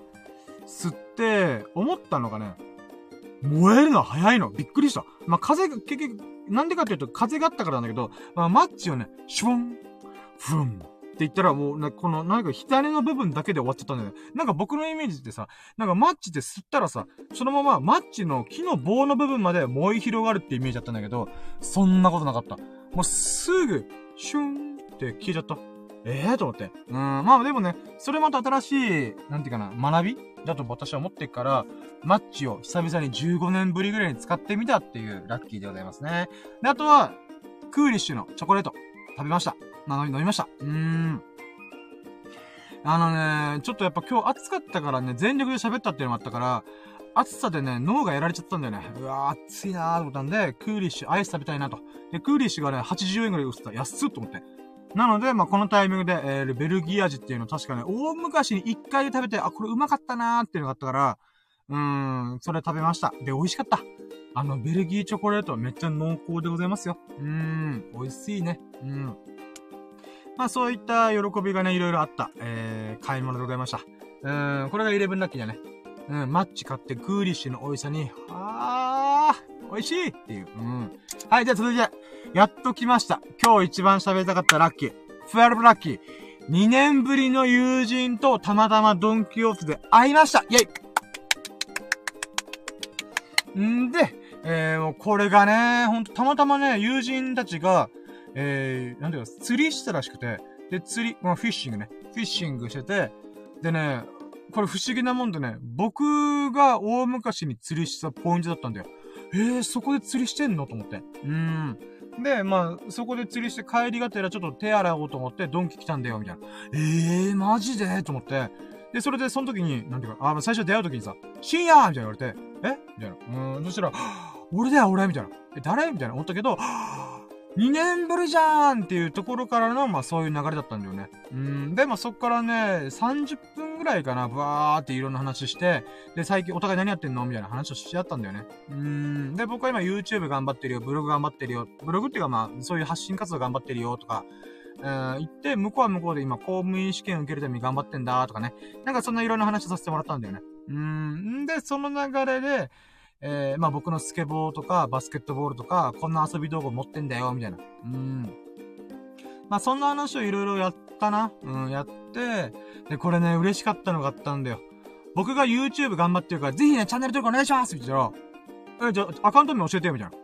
ー、吸って、思ったのがね、燃えるの早いの。びっくりした。まあ、風が、結局、なんでかっていうと、風があったからなんだけど、まあ、マッチをね、シュボン、フン、って言ったらもう、ね、この、なんか、左の部分だけで終わっちゃったんだよね。なんか僕のイメージってさ、なんかマッチって吸ったらさ、そのままマッチの木の棒の部分まで燃え広がるってイメージだったんだけど、そんなことなかった。もうすぐ、シュンって消えちゃった。ええー、と思って。うん、まあでもね、それまた新しい、なんていうかな、学びだと私は思ってっから、マッチを久々に15年ぶりぐらいに使ってみたっていうラッキーでございますね。で、あとは、クーリッシュのチョコレート、食べました。まあ、飲みました。うーん。あのね、ちょっとやっぱ今日暑かったからね、全力で喋ったっていうのもあったから、暑さでね、脳がやられちゃったんだよね。うわー、暑いなーと思ったんで、クーリッシュ、アイス食べたいなと。で、クーリッシュがね、80円ぐらい売ってた。安っと思って。なので、まあ、このタイミングで、えー、ベルギー味っていうの確かね、大昔に一回で食べて、あ、これうまかったなーっていうのがあったから、うーん、それ食べました。で、美味しかった。あの、ベルギーチョコレートはめっちゃ濃厚でございますよ。うーん、美味しいね。うん。まあ、そういった喜びがね、いろいろあった、えー、買い物でございました。うん、これが11ラッキーだね。うん、マッチ買ってクーリッシュの美味しさに、あー、美味しいっていう。うん。はい、じゃあ続いて。やっと来ました。今日一番喋りたかったラッキー。12ラッキー。2年ぶりの友人とたまたまドンキオーツで会いましたイェイんで、えー、もうこれがね、ほんとたまたまね、友人たちが、えー、なんていうか、釣りしたらしくて、で、釣り、まあ、フィッシングね、フィッシングしてて、でね、これ不思議なもんでね、僕が大昔に釣りしたポイントだったんだよ。えー、そこで釣りしてんの？と思って。うーん。で、まあ、そこで釣りして帰りがてらちょっと手洗おうと思ってドンキ来たんだよ、みたいな。ええー、マジで？と思って。で、それでその時に、なんていうか、あ、最初出会う時にさ、深夜みたいな言われて、え？みたいな。うん、そしたら、[gasps] 俺だよ、俺みたいな。え、誰？みたいな思ったけど、2年ぶりじゃんっていうところからの、まあそういう流れだったんだよね。うん。で、まあそっからね、30分ぐらいかな、バーっていろんな話して、で、最近お互い何やってんの？みたいな話をし合ったんだよね。うん。で、僕は今 YouTube 頑張ってるよ、ブログ頑張ってるよ、ブログっていうかまあ、そういう発信活動頑張ってるよとか、うん、言って、向こうは向こうで今公務員試験受けるために頑張ってんだとかね。なんかそんないろんな話させてもらったんだよね。うん。で、その流れで、えー、まあ僕のスケボーとかバスケットボールとか、こんな遊び道具持ってんだよ、みたいな。うん。まあそんな話をいろいろやったな。うん、やって、で、これね、嬉しかったのがあったんだよ。僕が YouTube 頑張ってるから、ぜひね、チャンネル登録お願いしますみたいな。え、じゃあ、アカウント名教えてよ、みたいな。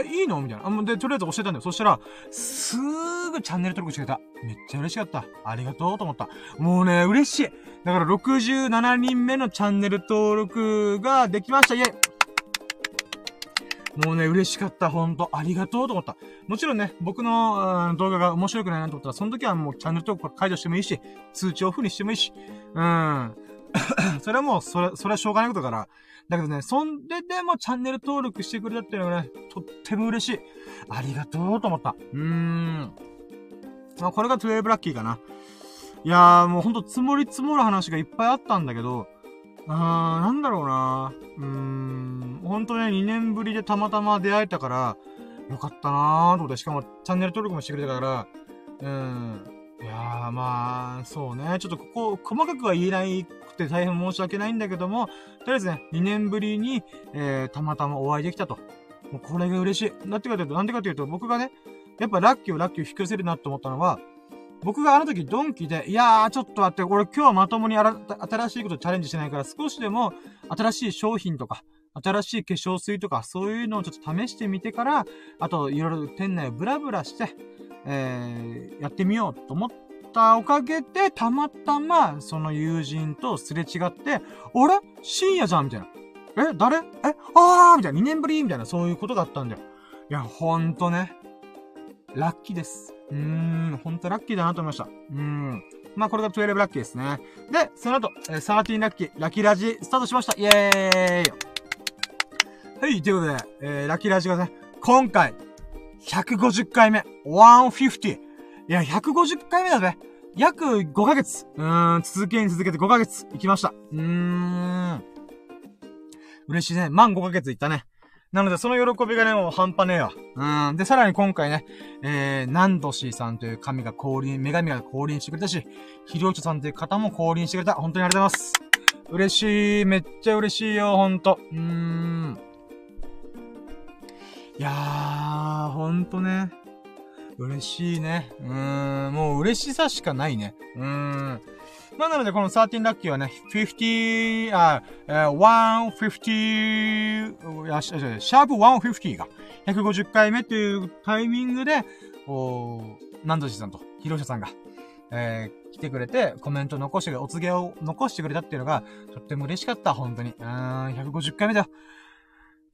え、いいの？みたいな。あ、もうで、とりあえず教えたんだよ。そしたら、すーぐチャンネル登録してくれた。めっちゃ嬉しかった。ありがとうと思った。もうね、嬉しい。だから67人目のチャンネル登録ができました。イェイもうね、嬉しかった。ほんと。ありがとうと思った。もちろんね、僕の動画が面白くないなと思ったら、その時はもうチャンネル登録解除してもいいし、通知オフにしてもいいし。うん。[coughs] それはもう、それ、それはしょうがないことから。だけどね、そんででもチャンネル登録してくれたっていうのがね、とっても嬉しい。ありがとうと思った。うーん。まあ、これが12ラッキーかな。いやー、もうほんと積もり積もる話がいっぱいあったんだけど、あー、なんだろうなうーん、ほんとね、2年ぶりでたまたま出会えたから、よかったなーと思って、しかもチャンネル登録もしてくれたから、うん。いやー、まあ、そうね。ちょっとここ、細かくは言えないくて大変申し訳ないんだけども、とりあえずね、2年ぶりに、えー、たまたまお会いできたと。もうこれが嬉しい。なんてかというと、なんでかというと、僕がね、やっぱラッキーをラッキーを引き寄せるなと思ったのは、僕があの時ドンキで、いやー、ちょっと待って、俺今日はまともに新しいことチャレンジしてないから、少しでも新しい商品とか、新しい化粧水とか、そういうのをちょっと試してみてから、あと、いろいろ店内をブラブラして、えー、やってみようと思ったおかげで、たまたま、その友人とすれ違って、あれ？深夜じゃんみたいな。え？誰？え？あーみたいな。2年ぶり？みたいな、そういうことがあったんだよ。いや、ほんとね。ラッキーです。うーん、ほんとラッキーだなと思いました。うーん。まあ、これが12ラッキーですね。で、その後、えー、13ラッキー、ラキラジスタートしました。イェーイはい、ということで、えー、ラキラジがね、今回、150回目、150。いや、150回目だぜ。約5ヶ月。うーん、続けに続けて5ヶ月、行きました。うーん。嬉しいね。満5ヶ月行ったね。なので、その喜びがね、もう半端ねえわ。うん。で、さらに今回ね、えー、ナンドシーさんという神が降臨、女神が降臨してくれたし、ヒロチョさんという方も降臨してくれた。本当にありがとうございます。嬉しい。めっちゃ嬉しいよ、ほんと。うーん。いやー、ほんとね。嬉しいね。うーん、もう嬉しさしかないね。うーん。まあ、なので、この13ラッキーはね、50、あ、えー、150、いや、シャープ150が、150回目っていうタイミングで、お南土寺さんと、広瀬さんが、えー、来てくれて、コメント残して、お告げを残してくれたっていうのが、とっても嬉しかった、本当に。うん、150回目だよ。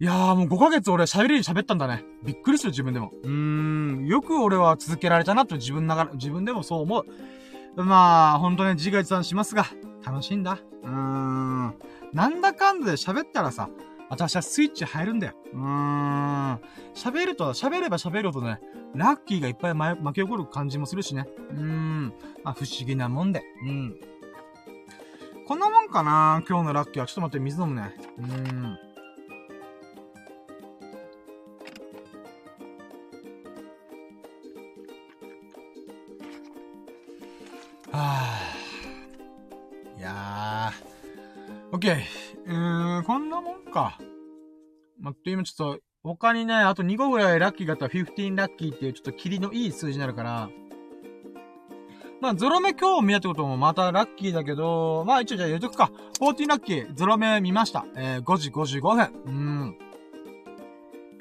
いやーもう5ヶ月俺喋り喋ったんだね。びっくりする自分でも。うーん、よく俺は続けられたなと自分ながら、自分でもそう思う。まあ、ほんとね、自画自賛しますが、楽しいんだ。うーん。なんだかんだで喋ったらさ、私はスイッチ入るんだよ。うーん。喋ると、喋れば喋るほどね、ラッキーがいっぱい巻き起こる感じもするしね。うーん。まあ、不思議なもんで。うん。こんなもんかな今日のラッキーは。ちょっと待って、水飲むね。うーん。はぁ。いやー。オッケー。うーん、こんなもんか。まあ、と今ちょっと、他にね、あと2個ぐらいラッキーがあったら15ラッキーっていうちょっとキリのいい数字になるから、まあ、ゾロ目今日見たってこともまたラッキーだけど、まあ一応じゃあ言うとくか。14ラッキー、ゾロ目見ました。えー、5時55分。うん。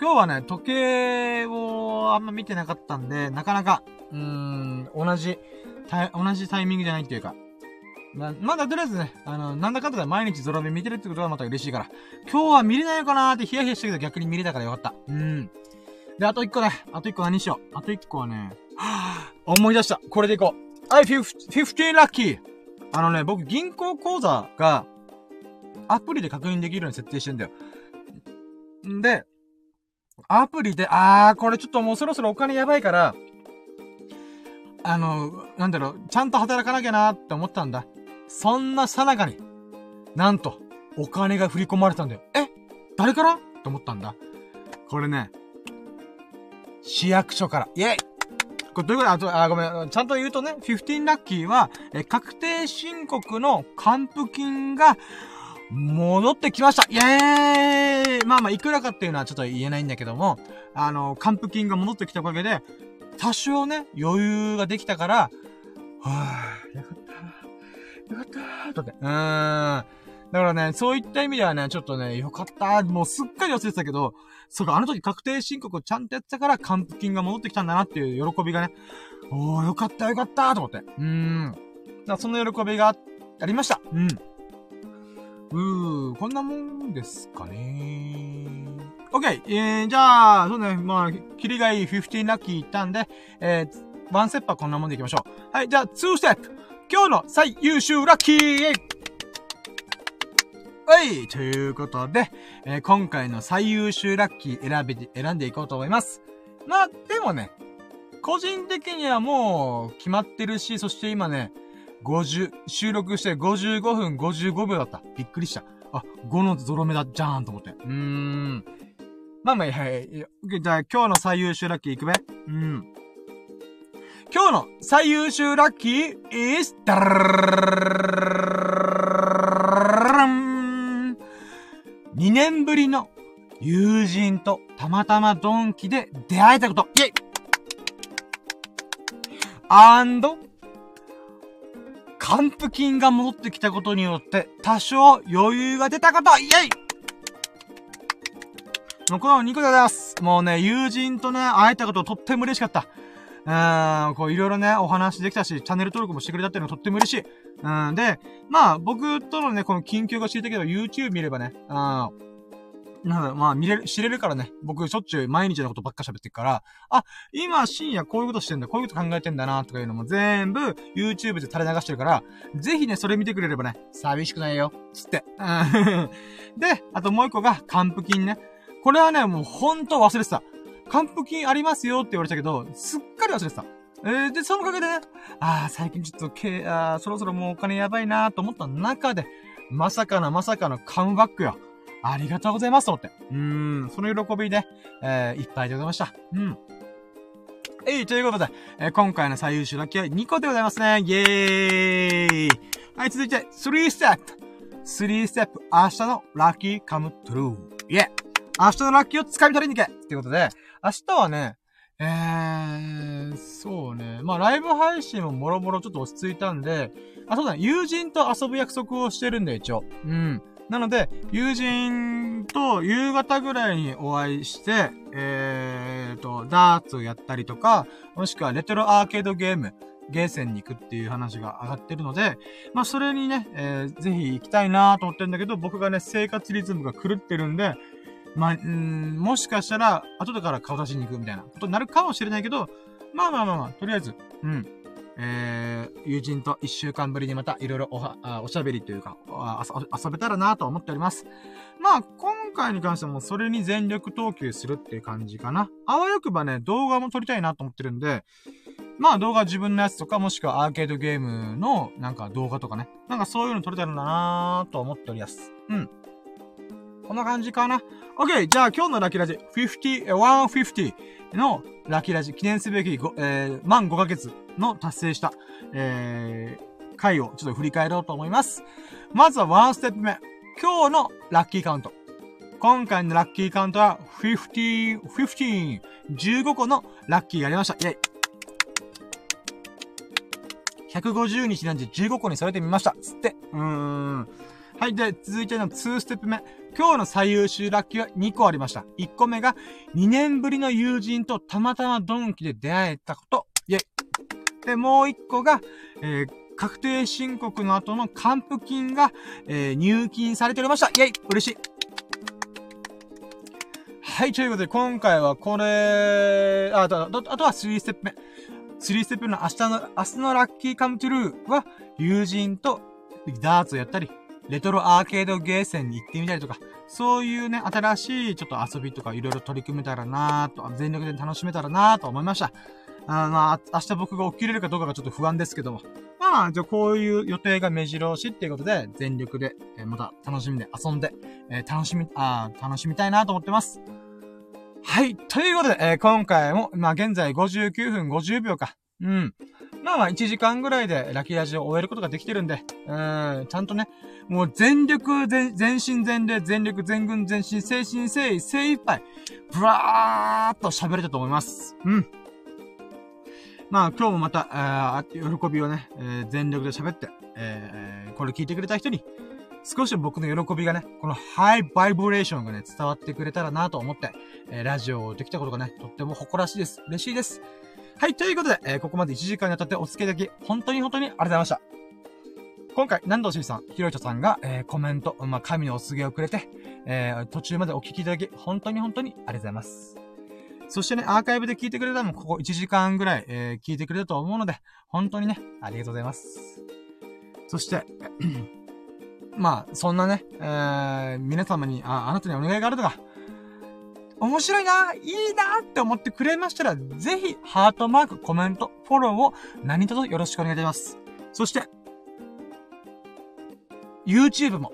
今日はね、時計をあんま見てなかったんで、なかなか、うーん、同じ同じタイミングじゃないっていうか。ま、まだとりあえずね、あの、なんだかんだで毎日ゾロ目見てるってことがまた嬉しいから。今日は見れないのかなーってヒヤヒヤしたけど逆に見れたからよかった。うん。で、あと一個ね。あと一個何しよう。あと一個はね、はぁ、思い出した。これでいこう。はい、15ラッキー。あのね、僕銀行口座が、アプリで確認できるように設定してんだよ。んで、アプリで、あー、これちょっともうそろそろお金やばいから、あの、なんだろう、ちゃんと働かなきゃなって思ったんだ。そんなさなかに、なんと、お金が振り込まれたんだよ。え誰から？と思ったんだ。これね、市役所から。イェイこれどういうこと？あと、あ、ごめん。ちゃんと言うとね、15ラッキーは、え、確定申告の還付金が、戻ってきましたイェーイまあまあ、いくらかっていうのはちょっと言えないんだけども、あの、還付金が戻ってきたおかげで、多少ね、余裕ができたから、はぁ、よかった。よかったとって。うーん。だからね、そういった意味ではね、ちょっとね、よかった。もうすっかり忘れてたけど、そうか、あの時確定申告をちゃんとやってたから、還付金が戻ってきたんだなっていう喜びがね、おー、よかったよかったと思って。うーん。だその喜びがありました。うん。うー、こんなもんですかね。オッケー。えー、じゃあ、そうね、まあ、キリがいい15ラッキーいったんで、えー、ワンステップはこんなもんでいきましょう。はい、じゃあ、ツーステップ。今日の最優秀ラッキーはい、ということで、えー、今回の最優秀ラッキー選び、選んでいこうと思います。まあ、でもね、個人的にはもう決まってるし、そして今ね、50、収録して55分55秒だった。びっくりした。あ、5のゾロ目だ、じゃーんと思って。うーん。まあまあ、はい。じゃあ今日の最優秀ラッキーいくべ？うん。今日の最優秀ラッキー is, ダ2年ぶりの友人とたまたまドンキで出会えたこと。イェイアンド、還付金が戻ってきたことによって多少余裕が出たことイェイこの2個でございます。もうね、友人とね、会えたこととっても嬉しかった。うん、こういろいろね、お話できたし、チャンネル登録もしてくれたっていうのがとっても嬉しい。うん、で、まあ、僕とのね、この近況が知りたけど、YouTube 見ればね、うん、なんだ、まあ、見れる、知れるからね。僕、しょっちゅう毎日のことばっか喋ってるから、あ、今深夜こういうことしてんだ、こういうこと考えてんだな、とかいうのも全部 YouTube で垂れ流してるから、ぜひね、それ見てくれればね、寂しくないよ。つって。[laughs] で、あともう一個が、還付金ね。これはね、もうほんと忘れてた。還付金ありますよって言われたけど、すっかり忘れてた。えー、で、そのおかげでね、ああ、最近ちょっと、けあそろそろもうお金やばいなと思った中で、まさかのまさかのカムバックよ。ありがとうございますと思って。うーん、その喜びで、えー、いっぱいでございました。うん。えい、ということで、えー、今回の最優秀ラッキーは2個でございますね。イェーイはい、続いて、3ステップ。3ステップ、明日のラッキーカムトゥルー。イェ明日のラッキーを掴み取りに行けっていうことで、明日はね、えー、そうね。まあ、ライブ配信ももろもろちょっと落ち着いたんで、あ、そうだね。友人と遊ぶ約束をしてるんで、一応。うん。なので、友人と夕方ぐらいにお会いして、えーと、ダーツをやったりとか、もしくはレトロアーケードゲーム、ゲーセンに行くっていう話が上がってるので、まあそれにね、えー、ぜひ行きたいなと思ってるんだけど、僕がね、生活リズムが狂ってるんで、まあ、んもしかしたら、後でから顔出しに行くみたいなことになるかもしれないけど、まあまあまあまあ、とりあえず、うん。えー、友人と一週間ぶりにまたいろいろおは、おしゃべりというか、遊べたらなと思っております。まあ、今回に関してもそれに全力投球するっていう感じかな。あわよくばね、動画も撮りたいなと思ってるんで、まあ動画自分のやつとか、もしくはアーケードゲームのなんか動画とかね。なんかそういうの撮れたらなと思っております。うん。こんな感じかな。OK! じゃあ今日のラッキーラジ、50、150のラッキーラジ、記念すべき5、えー、満5ヶ月の達成した、えー、回をちょっと振り返ろうと思います。まずは1ステップ目。今日のラッキーカウント。今回のラッキーカウントは、50、15、15個のラッキーがありました。イェイ。150日なんで15個に添えてみました。つって。うーん。はい。で、続いての2ステップ目。今日の最優秀ラッキーは2個ありました。1個目が、2年ぶりの友人とたまたまドンキで出会えたこと。イェイ。で、もう1個が、えー、確定申告の後の還付金が、えー、入金されておりました。イェイ嬉しいはい、ということで、今回はこれ、あ、あと、あとは3ステップ目。3ステップの明日の、明日のラッキーカムトゥルーは、友人とダーツをやったり、レトロアーケードゲーセンに行ってみたりとか、そういうね、新しいちょっと遊びとかいろいろ取り組めたらなーと、全力で楽しめたらなーと思いました。あまあ、明日僕が起きれるかどうかがちょっと不安ですけども。まあ、じゃあこういう予定が目白押しっていうことで、全力で、え、また楽しみで遊んで、え、楽しみ、あ楽しみたいなと思ってます。はい。ということで、えー、今回も、まあ現在59分50秒か。うん。まあまあ1時間ぐらいでラッキーラジオを終えることができてるんで、うん、ちゃんとね、もう全力、全、全身全霊、全力、全軍、全身、精神、精意、精一杯、ブラーっと喋れたと思います。うん。まあ今日もまた、えー、喜びをね、えー、全力で喋って、えー、これ聞いてくれた人に、少し僕の喜びがね、このハイバイブレーションがね、伝わってくれたらなと思って、えー、ラジオをできたことがね、とっても誇らしいです。嬉しいです。はい、ということで、えー、ここまで1時間にわたってお付き合いいただき、本当に本当にありがとうございました。今回、南藤しさん、ひろいとさんが、えー、コメント、まあ、神のお告げをくれて、えー、途中までお聞きいただき、本当に本当にありがとうございます。そしてね、アーカイブで聞いてくれたのも、ここ1時間ぐらい、えー、聞いてくれたと思うので、本当にね、ありがとうございます。そして、[clears throat] まあ、そんなね、えー、皆様に、あ、あなたにお願いがあるとか、面白いな、いいなって思ってくれましたら、ぜひ、ハートマーク、コメント、フォローを何卒よろしくお願いいたします。そして、YouTube も、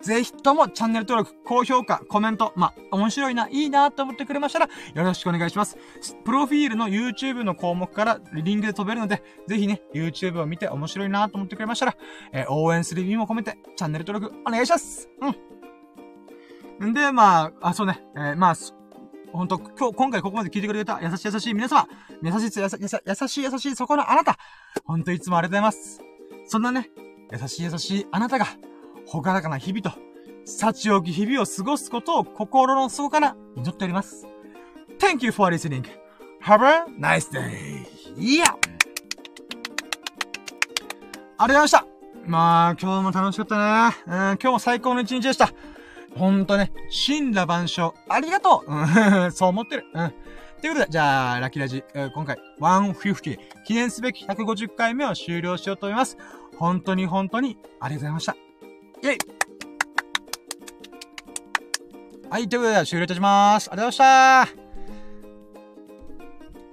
ぜひともチャンネル登録、高評価、コメント、まあ、面白いな、いいなと思ってくれましたら、よろしくお願いします。プロフィールの YouTube の項目からリンクで飛べるので、ぜひね、YouTube を見て面白いなと思ってくれましたら、えー、応援する意味も込めて、チャンネル登録お願いしますうん。んで、まあ、あ、そうね、えー、まあ、ほんと、今日、今回ここまで聞いてくれた優しい優しい皆様、優しい優しい優しい優しいそこのあなた、ほんといつもありがとうございます。そんなね、優しい優しいあなたが、ほがらかな日々と、幸多き日々を過ごすことを心の底から祈っております。Thank you for listening. Have a nice day. いやありがとうございましたまあ、今日も楽しかったね。うん、今日も最高の一日でした。ほんとね、神羅万象、ありがとううん、[laughs] そう思ってる。うん。ということで、じゃあ、ラキラジ、え、今回、150、記念すべき150回目を終了しようと思います。本当に本当に、ありがとうございました。イェイはい、ということで終了いたします。ありがとうございました